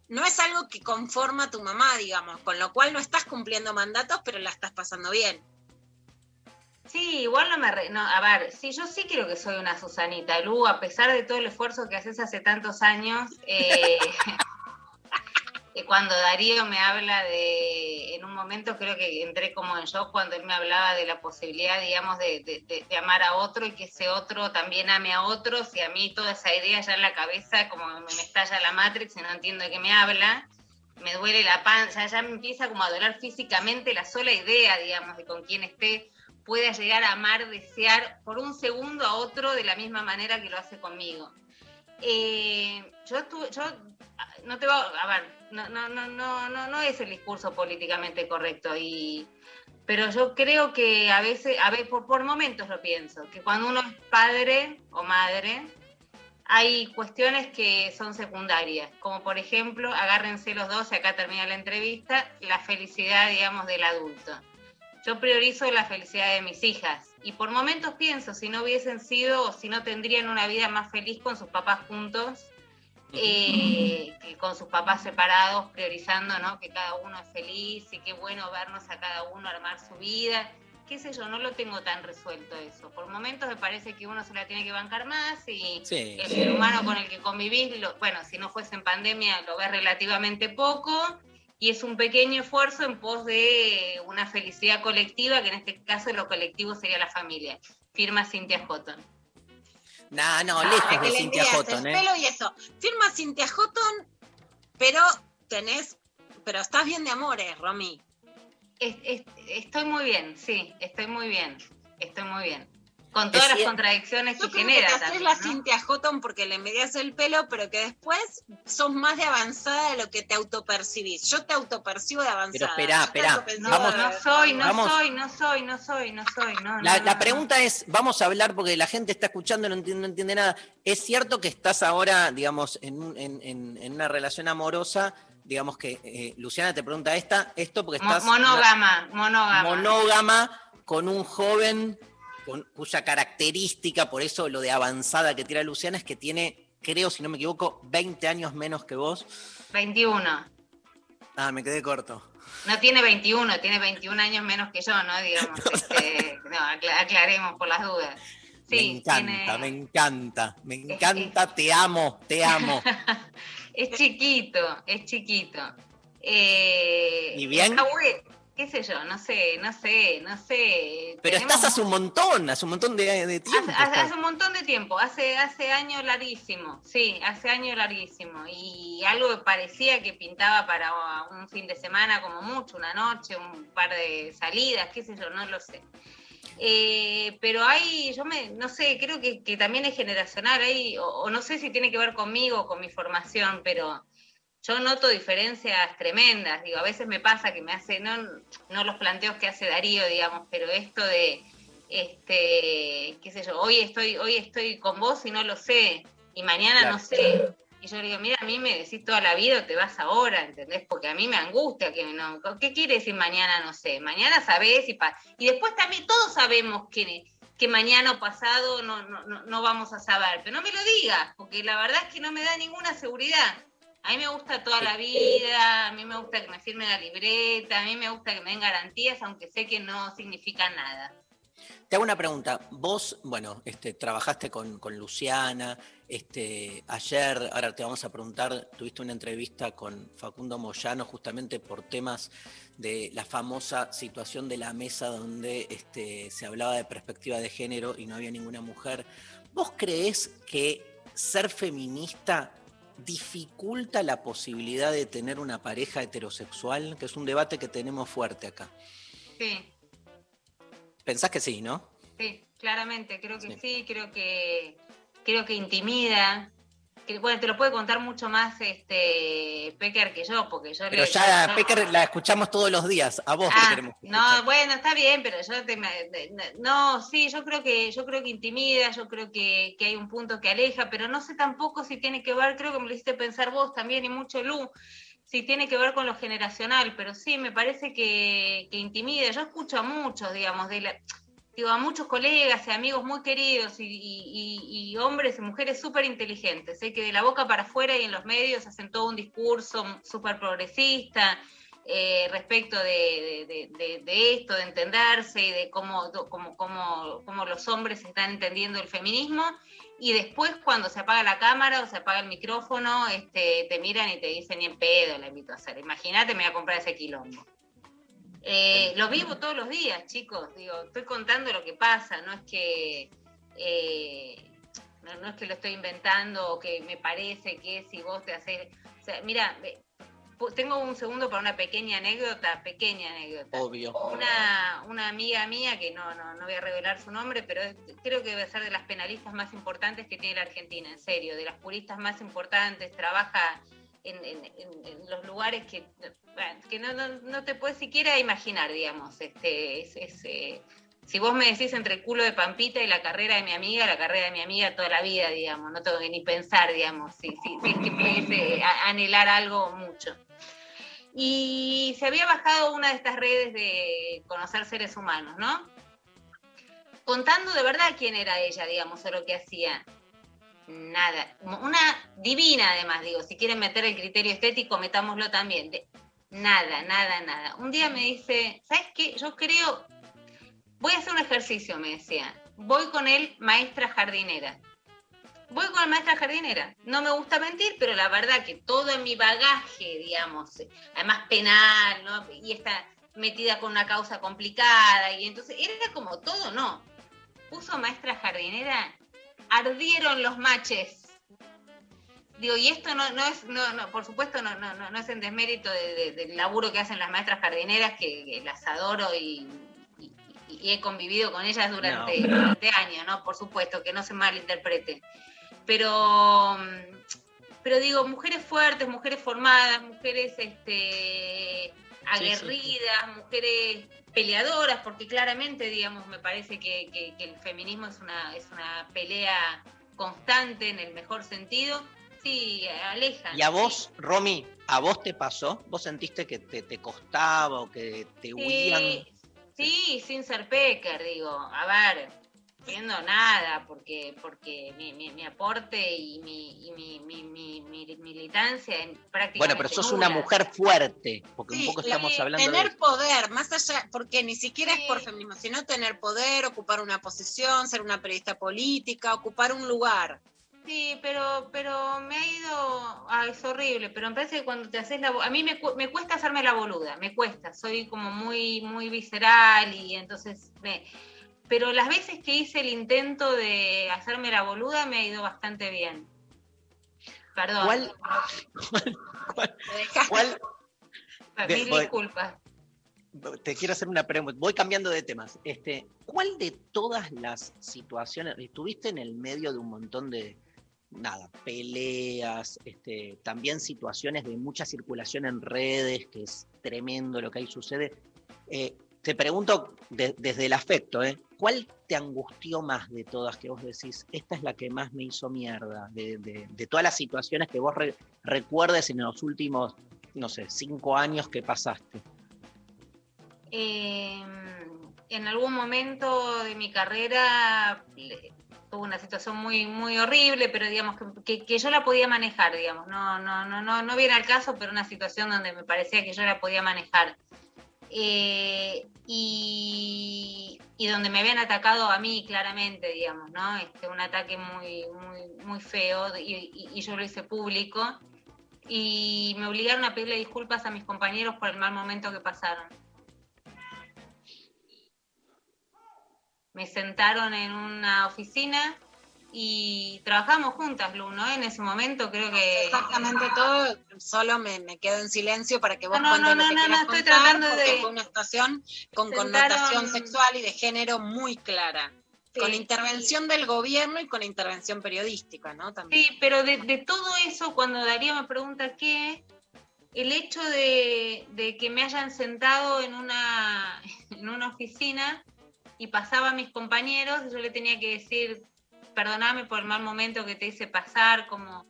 no es algo que conforma a tu mamá, digamos, con lo cual no estás cumpliendo mandatos, pero la estás pasando bien. Sí, igual no me... re- no, a ver, sí, yo sí creo que soy una Susanita. Lu, a pesar de todo el esfuerzo que haces hace tantos años, eh, [LAUGHS] eh, cuando Darío me habla de... En un momento creo que entré como en shock cuando él me hablaba de la posibilidad, digamos, de, de- amar a otro y que ese otro también ame a otros y a mí toda esa idea ya en la cabeza como me, me estalla la Matrix y no entiendo de qué me habla. Me duele la panza, ya me empieza como a doler físicamente la sola idea, digamos, de con quién esté pueda llegar a amar, desear por un segundo a otro de la misma manera que lo hace conmigo. Eh, yo estuve, yo no te va, a ver, no, no, no, no, no, es el discurso políticamente correcto y pero yo creo que a veces, a ver, por, por momentos lo pienso, que cuando uno es padre o madre, hay cuestiones que son secundarias, como por ejemplo, agárrense los dos, y acá termina la entrevista, la felicidad, digamos, del adulto. Yo priorizo la felicidad de mis hijas y por momentos pienso, si no hubiesen sido o si no tendrían una vida más feliz con sus papás juntos, eh, que con sus papás separados, priorizando ¿no? que cada uno es feliz y qué bueno vernos a cada uno armar su vida. Qué sé yo, no lo tengo tan resuelto eso. Por momentos me parece que uno se la tiene que bancar más y Sí. el ser humano con el que convivís, lo- bueno, si no fuese en pandemia, lo ves relativamente poco y es un pequeño esfuerzo en pos de una felicidad colectiva, que en este caso lo colectivo sería la familia. Firma Cintia Houghton. No, no, Ah, lejos de Cintia Houghton, el ¿eh? pelo y eso. Firma Cintia Houghton, pero tenés, pero estás bien de amores, Romy. Es- es- estoy muy bien, sí, estoy muy bien, estoy muy bien. Con todas las contradicciones Yo que creo que genera te haces también, la ¿no? Cintia Houghton porque le envidias el pelo, pero que después sos más de avanzada de lo que te autopercibís. Yo te autopercibo de avanzada. Pero esperá, autopercibo No, vamos- no soy, no vamos- soy, no soy, no soy, no soy, no. La, no, la no, pregunta es, vamos a hablar porque la gente está escuchando y no entiende, no entiende nada. ¿Es cierto que estás ahora, digamos, en, un- en- en- en una relación amorosa? Digamos que eh, Luciana te pregunta esta, esto porque estás monógama, monógama. monógama con un joven con, cuya característica, por eso lo de avanzada que tira Luciana, es que tiene, creo, si no me equivoco, 20 años menos que vos. 21. Ah, me quedé corto. No tiene 21, tiene 21 años menos que yo, ¿no? Digamos, [LAUGHS] este, no, acla- aclaremos por las dudas. me Sí, encanta, tiene- me encanta, me encanta, te amo, te amo. [LAUGHS] es chiquito, es chiquito. Eh, ¿Y bien? Qué sé yo, no sé, no sé, no sé. Pero Tenemos estás hace un montón, hace un montón de, de tiempo. Hace, hace- un montón de tiempo, hace, hace años larguísimo, sí, hace años larguísimo. Y algo que parecía que pintaba para un fin de semana como mucho, una noche, un par de salidas, qué sé yo, no lo sé. Eh, pero hay, yo me, no sé, creo que, que también es generacional, hay, o, o no sé si tiene que ver conmigo con mi formación, pero yo noto diferencias tremendas. Digo, a veces me pasa que me hace, no, no los planteos que hace Darío, digamos, pero esto de, este, qué sé yo, hoy estoy, hoy estoy con vos y no lo sé, y mañana Claro. no sé. Y yo le digo, mira, a mí me decís toda la vida o te vas ahora, ¿entendés? Porque a mí me angustia que no. ¿Qué quiere decir mañana? No sé. Mañana sabés y pa- Y después también todos sabemos que, que mañana o pasado no, no, no, no vamos a saber. Pero no me lo digas, porque la verdad es que no me da ninguna seguridad. A mí me gusta toda la vida, a mí me gusta que me firmen la libreta, a mí me gusta que me den garantías, aunque sé que no significa nada. Te hago una pregunta. Vos, bueno, este, trabajaste con, con Luciana, este, ayer, ahora te vamos a preguntar, tuviste una entrevista con Facundo Moyano justamente por temas de la famosa situación de la mesa donde este, se hablaba de perspectiva de género y no había ninguna mujer. ¿Vos creés que ser feminista dificulta la posibilidad de tener una pareja heterosexual? Que es un debate que tenemos fuerte acá. Sí. Pensás que sí, ¿no? Sí, claramente, creo que sí, creo que creo que intimida. Que, bueno, te lo puede contar mucho más este Pecker que yo, porque yo Pero le- ya, Pecker, la escuchamos todos los días. A vos Ah, queremos. no, bueno, está bien, pero yo te, no, sí, yo creo que yo creo que intimida, yo creo que, que hay un punto que aleja, pero no sé tampoco si tiene que ver, creo que me lo hiciste pensar vos también y mucho Lu, si tiene que ver con lo generacional, pero sí, me parece que, que intimida. Yo escucho a muchos, digamos, de la, digo, a muchos colegas y amigos muy queridos y, hombres y mujeres súper inteligentes, ¿eh? que de la boca para afuera y en los medios hacen todo un discurso súper progresista eh, respecto de esto, de entenderse y de cómo, cómo, cómo, cómo los hombres están entendiendo el feminismo. Y después, cuando se apaga la cámara o se apaga el micrófono, este, te miran y te dicen, ni en pedo la invito a hacer. Imagínate, me voy a comprar ese quilombo. Eh, lo vivo todos los días, chicos. Digo, estoy contando lo que pasa, no es que eh, no, no es que lo estoy inventando o que me parece que si vos te haces. O sea, mira, tengo un segundo para una pequeña anécdota, pequeña anécdota. Obvio. Una, una amiga mía, que no, no, no voy a revelar su nombre, pero es- creo que debe ser de las penalistas más importantes que tiene la Argentina, en serio, de las juristas más importantes, trabaja en, los lugares que, que no, no, te puedes siquiera imaginar, digamos. Este, es, es, eh, si vos me decís entre el culo de Pampita y la carrera de mi amiga, la carrera de mi amiga toda la vida, digamos, no tengo que ni pensar, digamos, si, si, si es que pudiese a- anhelar algo mucho. Y se había bajado una de estas redes de conocer seres humanos, ¿no? Contando de verdad quién era ella, digamos, o lo que hacía. Nada. Una divina, además, digo, si quieren meter el criterio estético, metámoslo también. De- nada, nada, nada. Un día me dice, ¿sabes qué? Yo creo, voy a hacer un ejercicio, me decía. Voy con él, maestra jardinera. Voy con la maestra jardinera. No me gusta mentir, pero la verdad que todo en mi bagaje, digamos, además penal, ¿no? Y está metida con una causa complicada, y entonces era como todo, no. Puso maestra jardinera, ardieron los maches. Digo, y esto no, no es, no, no, por supuesto, no, no, no, no es en desmérito de- de- del laburo que hacen las maestras jardineras, que, que las adoro y, y- y he convivido con ellas durante, No. durante años, ¿no? Por supuesto, que no se malinterprete. Pero, pero digo, mujeres fuertes, mujeres formadas, mujeres este, aguerridas, mujeres peleadoras, porque claramente, digamos, me parece que, que- que el feminismo es una, es una pelea constante en el mejor sentido. Sí, alejan. Y a vos, Romy, ¿a vos te pasó? ¿Vos sentiste que te, te costaba o que te huían? Sí, sí, sin ser pecker, digo. A ver, siendo nada, porque, porque mi, mi- mi aporte y mi, y mi, mi- mi- mi militancia en prácticamente Bueno, pero sos una mujer fuerte, porque un poco estamos hablando tener de... poder, más allá, porque ni siquiera es por feminismo, sino tener poder, ocupar una posición, ser una periodista política, ocupar un lugar. Sí, pero, pero me ha ido. Ay, es horrible, pero me parece que cuando te haces la. A mí me, cu- me cuesta hacerme la boluda, me cuesta. Soy como muy, muy visceral y entonces. Me, pero las veces que hice el intento de hacerme la boluda me ha ido bastante bien. Perdón. ¿Cuál- ¿Cuál? [LAUGHS] de- Mil voy- disculpas. Te quiero hacer una pregunta. Voy cambiando de temas. Este, ¿Cuál de todas las situaciones, estuviste en el medio de un montón de, nada, peleas, este, también situaciones de mucha circulación en redes, que es tremendo lo que ahí sucede? Eh, te pregunto de- desde el afecto, ¿eh? ¿cuál te angustió más de todas que vos decís, esta es la que más me hizo mierda, de, todas las situaciones que vos re- recuerdes en los últimos, no sé, cinco años que pasaste? Eh, en algún momento de mi carrera tuve una situación muy, muy horrible, pero digamos que, que- que yo la podía manejar, digamos. No, no, no, no, no viene al caso, pero una situación donde me parecía que yo la podía manejar. Eh, y, donde me habían atacado a mí claramente, digamos, ¿no? Este, un ataque muy, muy, feo y yo lo hice público. Y me obligaron a pedirle disculpas a mis compañeros por el mal momento que pasaron. me sentaron en una oficina y trabajamos juntas, Lu, ¿no? En ese momento creo que... Exactamente todo, solo me, me quedo en silencio para que vos No, no, no, lo que no, no, estoy tratando de- fue una situación con Sentaron- connotación sexual y de género muy clara. Sí, con intervención del gobierno y con intervención periodística, ¿no? También. Sí, pero de, de todo eso, cuando Darío me pregunta qué, el hecho de, de que me hayan sentado en una, en una oficina y pasaba a mis compañeros, yo le tenía que decir, perdoname por el mal momento que te hice pasar, como...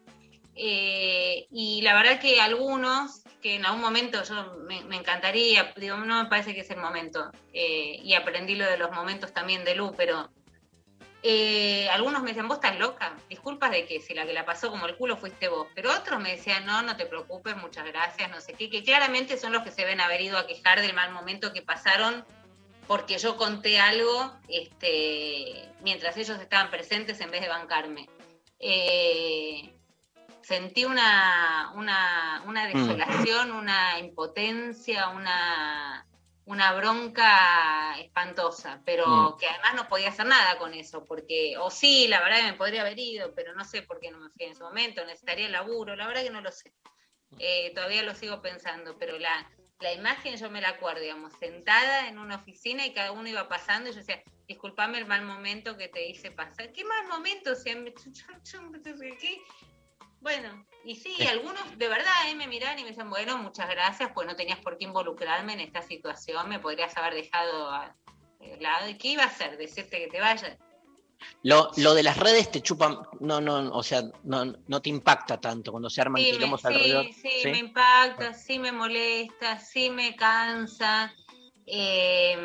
eh, y la verdad que algunos, que en algún momento yo me, encantaría, digo, no me parece que es el momento, eh, y aprendí lo de los momentos también de Lu, pero eh, algunos me decían, vos estás loca, disculpas de que si la que la pasó como el culo fuiste vos, pero otros me decían, no, no te preocupes, muchas gracias, no sé qué, que claramente son los que se ven haber ido a quejar del mal momento que pasaron porque yo conté algo este, mientras ellos estaban presentes en vez de bancarme. Eh, sentí una, una, una desolación, una impotencia, una, una bronca espantosa, pero Mm. que además no podía hacer nada con eso, porque, o sí, la verdad que me podría haber ido, pero no sé por qué no me fui en ese momento, necesitaría el laburo, la verdad que no lo sé. eh, todavía lo sigo pensando, pero la, la imagen yo me la acuerdo, digamos, sentada en una oficina y cada uno iba pasando y yo decía, disculpame el mal momento que te hice pasar. ¿Qué mal momento? O sea, me- ¿qué? Bueno, y sí, algunos de verdad eh, me miran y me dicen, bueno, muchas gracias, pues no tenías por qué involucrarme en esta situación, me podrías haber dejado a- de lado. ¿Y qué iba a hacer? Decirte que te vayas. Lo, lo de las redes te chupan, no, no, o sea, no, no te impacta tanto cuando se arman Sí, quilombos sí, alrededor. sí, me impacta, sí me molesta, sí me cansa. eh,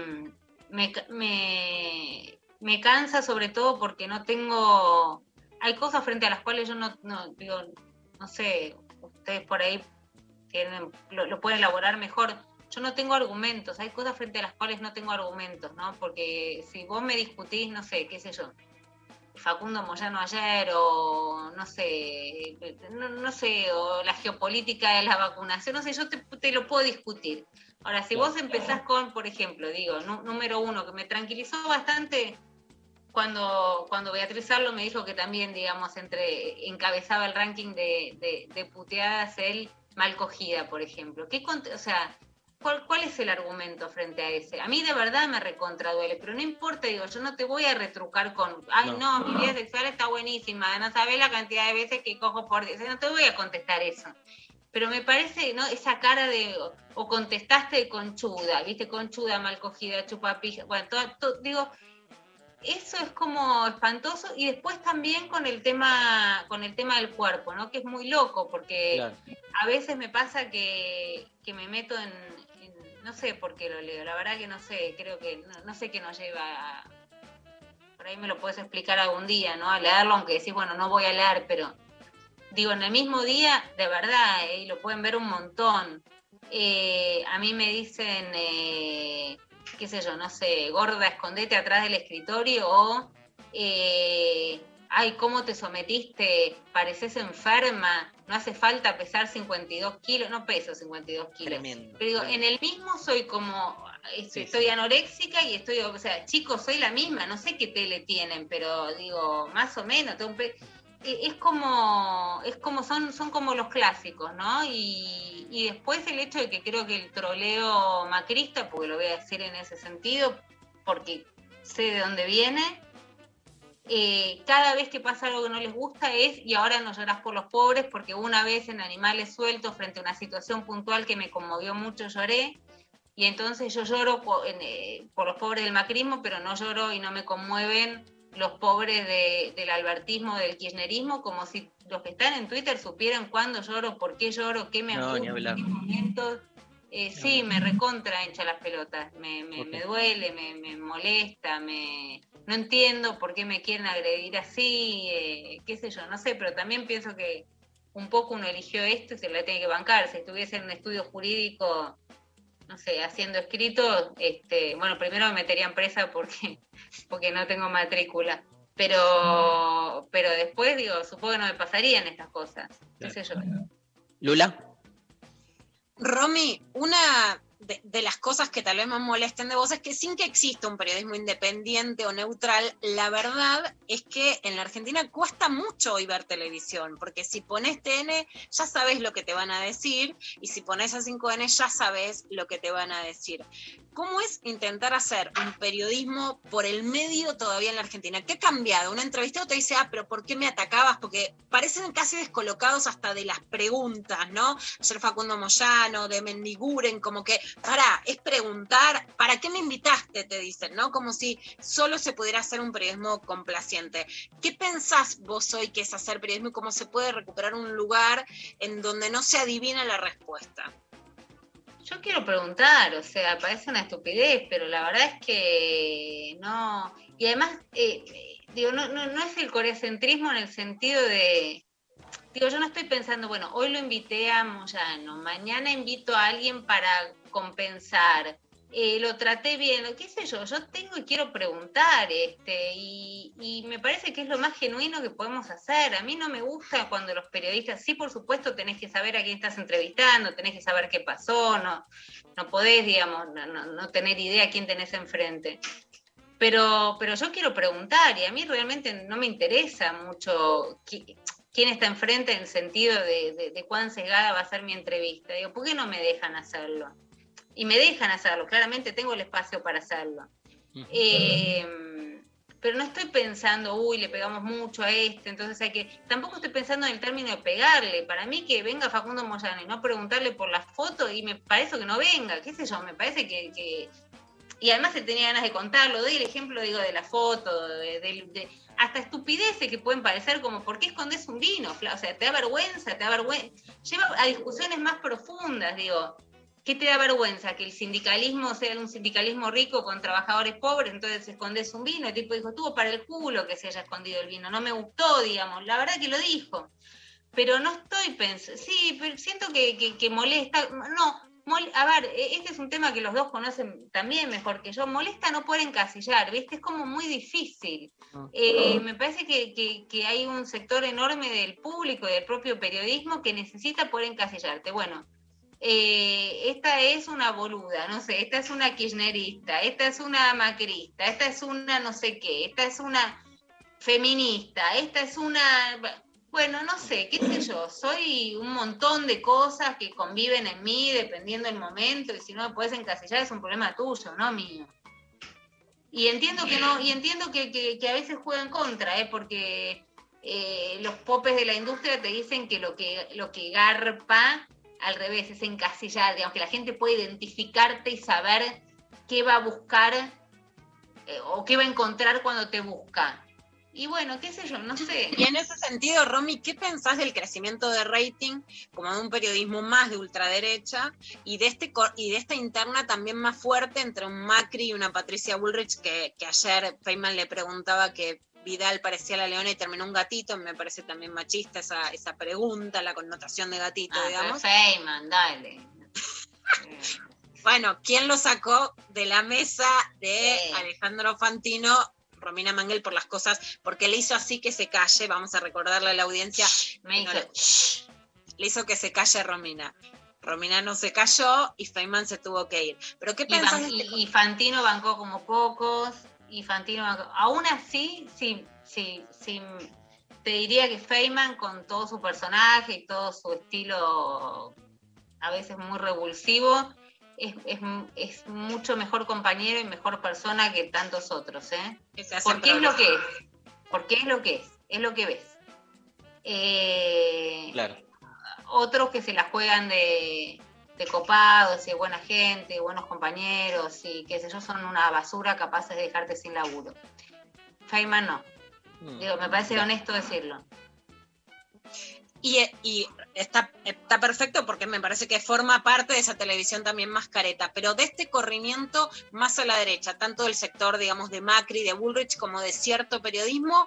me, me, me cansa sobre todo porque no tengo... Hay cosas frente a las cuales yo no, no digo, no sé, ustedes por ahí tienen, lo, lo pueden elaborar mejor. Yo no tengo argumentos, hay cosas frente a las cuales no tengo argumentos, ¿no? Porque si vos me discutís, no sé, qué sé yo, Facundo Moyano ayer o no sé, no, no sé, o la geopolítica de la vacunación, no sé, yo te, te lo puedo discutir. Ahora, si vos empezás con, por ejemplo, digo, número uno, que me tranquilizó bastante cuando, cuando Beatriz Arlo me dijo que también, digamos, entre encabezaba el ranking de, de, de puteadas él mal cogida, por ejemplo. ¿Qué, o sea, ¿Cuál, ¿Cuál es el argumento frente a ese? A mí de verdad me recontra duele, pero no importa, digo, yo no te voy a retrucar con, ay No. no, mi vida sexual está buenísima, no sabes la cantidad de veces que cojo por día, O sea, no te voy a contestar eso. Pero me parece, ¿no? Esa cara de, o, o contestaste conchuda, viste, conchuda, mal cogida, chupapija, bueno, todo, todo- digo, eso es como espantoso y después también con el tema, con el tema del cuerpo, ¿no? Que es muy loco, porque Claro. a veces me pasa que, que me meto en- no sé por qué lo leo, la verdad que no sé, creo que no, no sé qué nos lleva por ahí me lo puedes explicar algún día, ¿no? A leerlo, aunque decís, bueno, no voy a leer, pero digo, en el mismo día, de verdad, eh, y lo pueden ver un montón. Eh, a mí me dicen, eh, qué sé yo, no sé, gorda, escondete atrás del escritorio o, ay, ¿cómo te sometiste? Pareces enferma, no hace falta pesar 52 kilos, no peso 52 kilos. Tremendo. Pero digo, tremendo. en el mismo soy como, este, Sí, estoy sí. anoréxica y estoy, o sea, chicos, soy la misma, no sé qué tele tienen, pero digo, más o menos, tengo un pe- eh, es como, es como son, son como los clásicos, ¿no? Y, y después el hecho de que creo que el troleo macrista, porque lo voy a decir en ese sentido, porque sé de dónde viene, eh, cada vez que pasa algo que no les gusta es, y ahora no llorás por los pobres, porque una vez en Animales Sueltos, frente a una situación puntual que me conmovió mucho, lloré, y entonces yo lloro por, eh, por los pobres del macrismo, pero no lloro y no me conmueven los pobres de- del albertismo, del kirchnerismo, como si los que están en Twitter supieran cuándo lloro, por qué lloro, qué me No, angustia, qué momentos. Eh, sí, me recontra hincha las pelotas, me, me, duele, me, me molesta, me no entiendo por qué me quieren agredir así, eh, qué sé yo, no sé, pero también pienso que un poco uno eligió esto y se la tiene que bancar. Si estuviese en un estudio jurídico, no sé, haciendo escritos, este, bueno, primero me meterían presa porque, [LAUGHS] porque no tengo matrícula. Pero, pero después digo, supongo que no me pasarían estas cosas. ¿Qué sé yo? Lula. Romy, una de, las cosas que tal vez más molesten de vos es que sin que exista un periodismo independiente o neutral, la verdad es que en la Argentina cuesta mucho hoy ver televisión, porque si pones TN ya sabes lo que te van a decir y si pones a 5N ya sabes lo que te van a decir. ¿Cómo es intentar hacer un periodismo por el medio todavía en la Argentina? ¿Qué ha cambiado? Un entrevistado te dice, ah, pero ¿por qué me atacabas? Porque parecen casi descolocados hasta de las preguntas, ¿no? Ayer Facundo Moyano, de Mendiguren, como que, para, es preguntar, ¿para qué me invitaste? Te dicen, ¿no? Como si solo se pudiera hacer un periodismo complaciente. ¿Qué pensás vos hoy que es hacer periodismo y cómo se puede recuperar un lugar en donde no se adivina la respuesta? Yo quiero preguntar, o sea, parece una estupidez, pero la verdad es que no. Y además, eh, digo, no, no, no es el coreacentrismo en el sentido de. Digo, yo no estoy pensando, bueno, hoy lo invité a Moyano, mañana invito a alguien para compensar. Eh, lo traté bien, qué sé yo, yo tengo y quiero preguntar, este, y, y me parece que es lo más genuino que podemos hacer. A mí no me gusta cuando los periodistas, sí, por supuesto, tenés que saber a quién estás entrevistando, tenés que saber qué pasó, no, no podés, digamos, no, no, tener idea a quién tenés enfrente. Pero, pero yo quiero preguntar, y a mí realmente no me interesa mucho. qui- quién está enfrente en el sentido de, de, de cuán sesgada va a ser mi entrevista. Digo, ¿por qué no me dejan hacerlo? Y me dejan hacerlo, claramente tengo el espacio para hacerlo. Eh, pero no estoy pensando, uy, le pegamos mucho a este, entonces hay que. Tampoco estoy pensando en el término de pegarle. Para mí, que venga Facundo Moyano y no preguntarle por la foto, y me parece que no venga, qué sé yo, me parece que. que- Y además él tenía ganas de contarlo. Doy el ejemplo, digo, de la foto, de, de- de- hasta estupideces que pueden parecer como, ¿por qué escondes un vino? O sea, te da vergüenza, te da vergüenza. Lleva a discusiones más profundas, digo. ¿Qué te da vergüenza? Que el sindicalismo sea un sindicalismo rico con trabajadores pobres, entonces escondes un vino. El tipo dijo, estuvo para el culo que se haya escondido el vino, no me gustó, digamos. La verdad que lo dijo. Pero no estoy pensando, sí, pero siento que, que- que molesta. No, mol- a ver, e- este es un tema que los dos conocen también mejor que yo. Molesta no poder encasillar, ¿viste? Es como muy difícil. Eh, me parece que, que- que hay un sector enorme del público y del propio periodismo que necesita poder encasillarte. Bueno, eh, esta es una boluda, no sé, esta es una kirchnerista, esta es una macrista, esta es una no sé qué, esta es una feminista, esta es una... Bueno, no sé, qué sé yo, soy un montón de cosas que conviven en mí dependiendo del momento y si no me puedes encasillar es un problema tuyo, no mío. Y entiendo que no, y entiendo que, que- a veces juegan contra, ¿eh? porque eh, los popes de la industria te dicen que lo que, lo que garpa al revés es encasillar, digamos, que la gente puede identificarte y saber qué va a buscar eh, o qué va a encontrar cuando te busca. Y bueno, qué sé yo, no sé. Y en ese sentido, Romy, ¿qué pensás del crecimiento de rating como de un periodismo más de ultraderecha y de este y de esta interna también más fuerte entre un Macri y una Patricia Bullrich que, que ayer Feynman le preguntaba que Vidal parecía la leona y terminó un gatito, me parece también machista esa, esa pregunta, la connotación de gatito, Ah, digamos. Feynman, dale. [LAUGHS] Bueno, ¿quién lo sacó de la mesa de Alejandro Fantino? Romina Mangel por las cosas, porque le hizo así que se calle, vamos a recordarle a la audiencia. Me No, hizo, le- le hizo que se calle Romina. Romina no se cayó y Feynman se tuvo que ir. Pero ¿qué Y, pensás ban- este- y- y Fantino bancó como pocos, bancó- Aún así, sí, sí, sí, te diría que Feynman con todo su personaje y todo su estilo a veces muy revulsivo, es, es- es mucho mejor compañero y mejor persona que tantos otros, ¿eh? Porque es lo que es, porque es lo que es, es lo que ves. Eh, Claro. otros que se la juegan de, de copados y de buena gente, buenos compañeros y qué sé yo, son una basura capaces de dejarte sin laburo. Feynman no. Digo, me parece honesto decirlo. Y, y está, está perfecto porque me parece que forma parte de esa televisión también más careta, pero de este corrimiento más a la derecha, tanto del sector, digamos, de Macri, de Bullrich, como de cierto periodismo,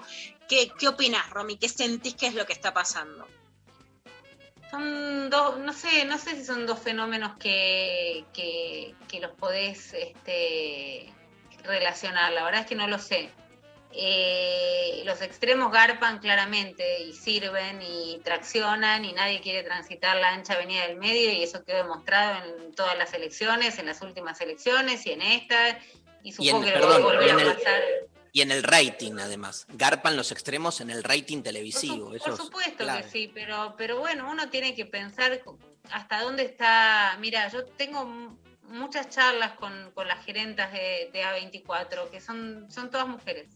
¿qué, qué opinás, Romy? ¿Qué sentís que es lo que está pasando? Son dos, no sé, no sé si son dos fenómenos que, que, que los podés este, relacionar, la verdad es que no lo sé. Eh, los extremos garpan claramente y sirven y traccionan y nadie quiere transitar la ancha avenida del medio y eso quedó demostrado en todas las elecciones, en las últimas elecciones y en esta y Y en, supongo que lo va a volver a el, pasar. Y en el rating, además. Garpan los extremos en el rating televisivo. Por es supuesto que sí, pero, pero bueno, uno tiene que pensar hasta dónde está. Mira, yo tengo muchas charlas con, con las gerentas de, de A24, que son, son todas mujeres.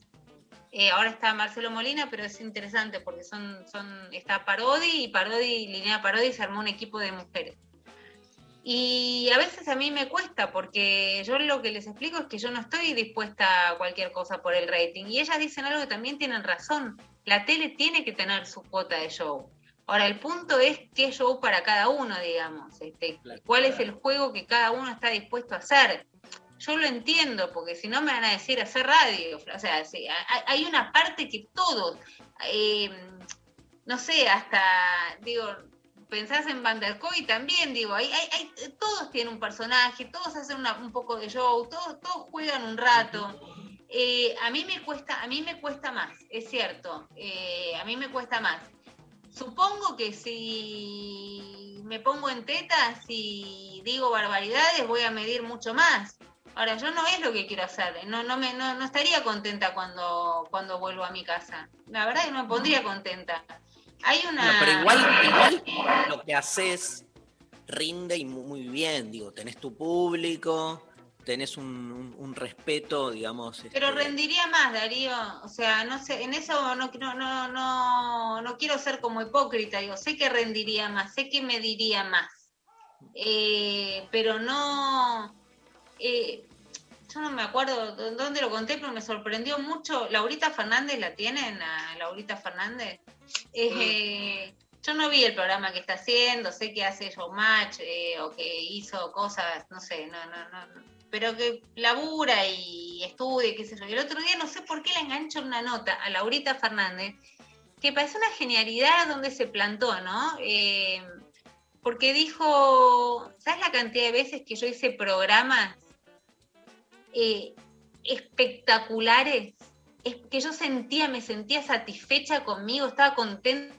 Eh, ahora está Marcelo Molina, pero es interesante porque son, son, está Parodi y Parodi, Linnea Parodi se armó un equipo de mujeres. Y a veces a mí me cuesta porque yo lo que les explico es que yo no estoy dispuesta a cualquier cosa por el rating. Y ellas dicen algo que también tienen razón. La tele tiene que tener su cuota de show. Ahora, el punto es qué show para cada uno, digamos. Este, ¿Cuál es el juego que cada uno está dispuesto a hacer? Yo lo entiendo, porque si no me van a decir hacer radio. O sea, sí, hay, una parte que todos, eh, no sé, hasta, digo, pensás en Van der Koy también, digo, hay, hay- hay- todos tienen un personaje, todos hacen una- un poco de show, todos, todos juegan un rato. Eh, a mí me cuesta, a mí me cuesta más, es cierto, eh, a mí me cuesta más. Supongo que si me pongo en tetas y digo barbaridades, voy a medir mucho más. Ahora, yo no es lo que quiero hacer, no, no, me, no, no estaría contenta cuando, cuando vuelvo a mi casa. La verdad es que no me pondría contenta. Hay una. Pero igual, igual lo que haces rinde y mu- muy bien, digo, tenés tu público, tenés un, un- un respeto, digamos. Pero este, rendiría más, Darío. O sea, no sé, en eso no, no, no, no, no quiero ser como hipócrita. Digo, sé que rendiría más, sé que me diría más. Eh, pero no. eh, yo no me acuerdo dó- dónde lo conté, pero me sorprendió mucho. Laurita Fernández, ¿la tienen? A Laurita Fernández. Eh, yo no vi el programa que está haciendo, sé que hace showmatch eh, o que hizo cosas, no sé, no, no, no, pero que labura y estudia, qué sé yo. Y el otro día no sé por qué le engancho una nota a Laurita Fernández, que parece una genialidad donde se plantó, ¿no? Eh, porque dijo, ¿sabes la cantidad de veces que yo hice programas eh, espectaculares? Es que yo sentía, me sentía satisfecha conmigo, estaba contenta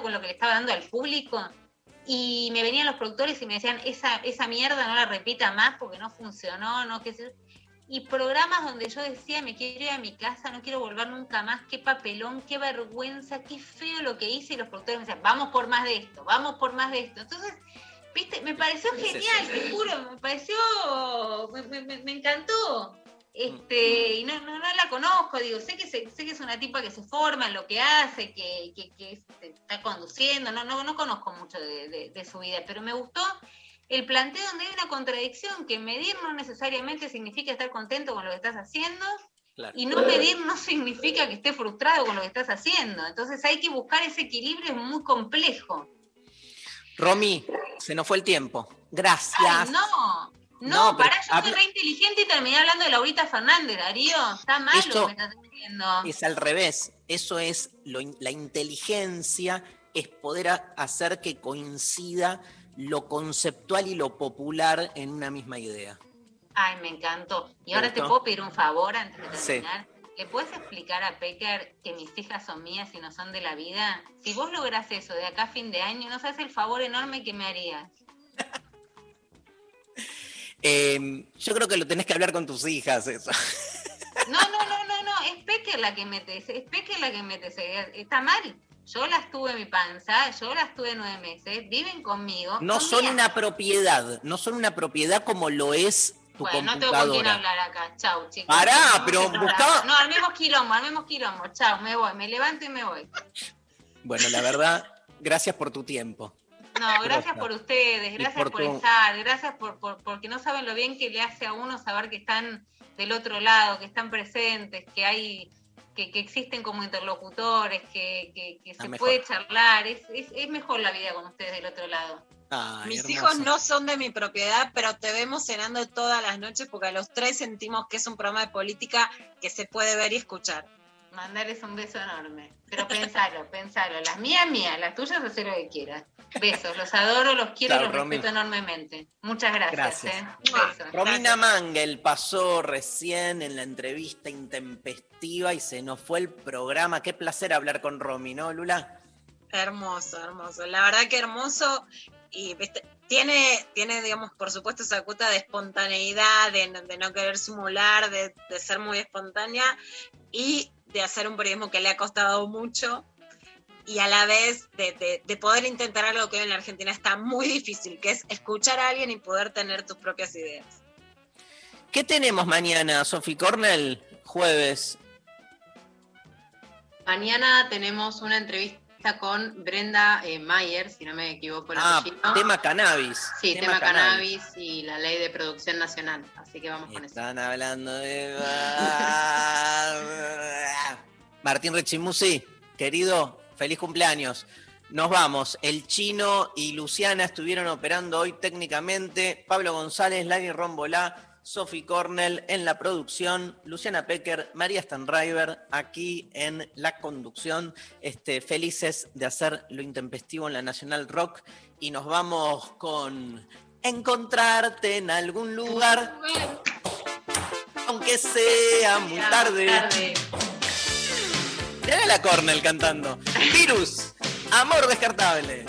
con lo que le estaba dando al público. Y me venían los productores y me decían, esa, esa mierda no la repita más porque no funcionó, no qué sé yo". Y programas donde yo decía, me quiero ir a mi casa, no quiero volver nunca más, qué papelón, qué vergüenza, qué feo lo que hice. Y los productores me decían, vamos por más de esto, vamos por más de esto. Entonces, viste, me pareció genial, te juro, me pareció, me, me- me- me encantó. Este, y no, no, no la conozco, digo, sé que, se- sé que es una tipa que se forma en lo que hace, que, que, que está conduciendo, no, no, no conozco mucho de, de- de su vida, pero me gustó el planteo donde hay una contradicción, que medir no necesariamente significa estar contento con lo que estás haciendo, Claro. y no medir no significa que estés frustrado con lo que estás haciendo. Entonces hay que buscar ese equilibrio, es muy complejo. Romy, se nos fue el tiempo. Gracias. Ay, no, no, No, pará, yo soy habla- re inteligente y terminé hablando de Laurita Fernández, Darío. Está mal lo Eso- que me estás diciendo. Es al revés. Eso es lo la inteligencia, es poder a- hacer que coincida lo conceptual y lo popular en una misma idea. Ay, me encantó. Y ¿Te ahora te puedo pedir un favor antes de Sí. terminar. ¿Le puedes explicar a Pecker que mis hijas son mías y no son de la vida? Si vos lográs eso de acá a fin de año, no sabes el favor enorme que me harías. [LAUGHS] Eh, yo creo que lo tenés que hablar con tus hijas, eso. [LAUGHS] No, no, no, no, no, es Pecker la que mete, es Pecker la que mete, ese- está mal. Yo las tuve en mi panza, yo las tuve nueve meses, viven conmigo. No son una propiedad, no son una propiedad como lo es tu Bueno, no tengo con quién computadora. hablar acá. Chau, chicos. Pará, pero buscaba- No, armemos quilombo, armemos quilombo. Chau, me voy, me levanto y me voy. Bueno, la verdad, gracias por tu tiempo. No, gracias por ustedes, gracias por por, tu- estar, gracias por, por- porque no saben lo bien que le hace a uno saber que están del otro lado, que están presentes, que hay, que, que existen como interlocutores, que, que- que se mejor. puede charlar. Es, es, es mejor la vida con ustedes del otro lado. Ay, Mis hermoso. hijos no son de mi propiedad, pero te vemos cenando todas las noches porque a los tres sentimos que es un programa de política que se puede ver y escuchar. Mandarles un beso enorme. Pero pensalo, [LAUGHS] pensalo. Las mías, mías, las tuyas, haz lo que quieras. Besos, los adoro, los quiero y los Romy. respeto enormemente. Muchas gracias. Gracias. ¿eh? Besos. Romina Mangel pasó recién en la entrevista intempestiva y se nos fue el programa. Qué placer hablar con Romy, ¿no, Lula? Hermoso, hermoso. La verdad que hermoso. Y ¿viste? tiene, tiene, digamos, por supuesto, esa cuota de espontaneidad, de, no- de no querer simular, de, de ser muy espontánea y de hacer un periodismo que le ha costado mucho. Y a la vez de, de- de poder intentar algo que hoy en la Argentina está muy difícil, que es escuchar a alguien y poder tener tus propias ideas. ¿Qué tenemos mañana, Sophie Cornell? Jueves. Mañana tenemos una entrevista con Brenda eh, Mayer, si no me equivoco el Ah, apellido. tema cannabis. Sí, tema, cannabis. y la ley de producción nacional. Así que vamos con eso. Están hablando de... [LAUGHS] Martín Rechimusi, querido, feliz cumpleaños. Nos vamos. El chino y Luciana estuvieron operando hoy técnicamente. Pablo González, Lani Rombolá, Sophie Cornell en la producción, Luciana Pecker, María Stanriver aquí en la conducción. Este, felices de hacer lo intempestivo en la Nacional Rock. Y nos vamos con encontrarte en algún lugar, aunque sea muy tarde. Mirá la Cornell cantando. Virus, amor descartable.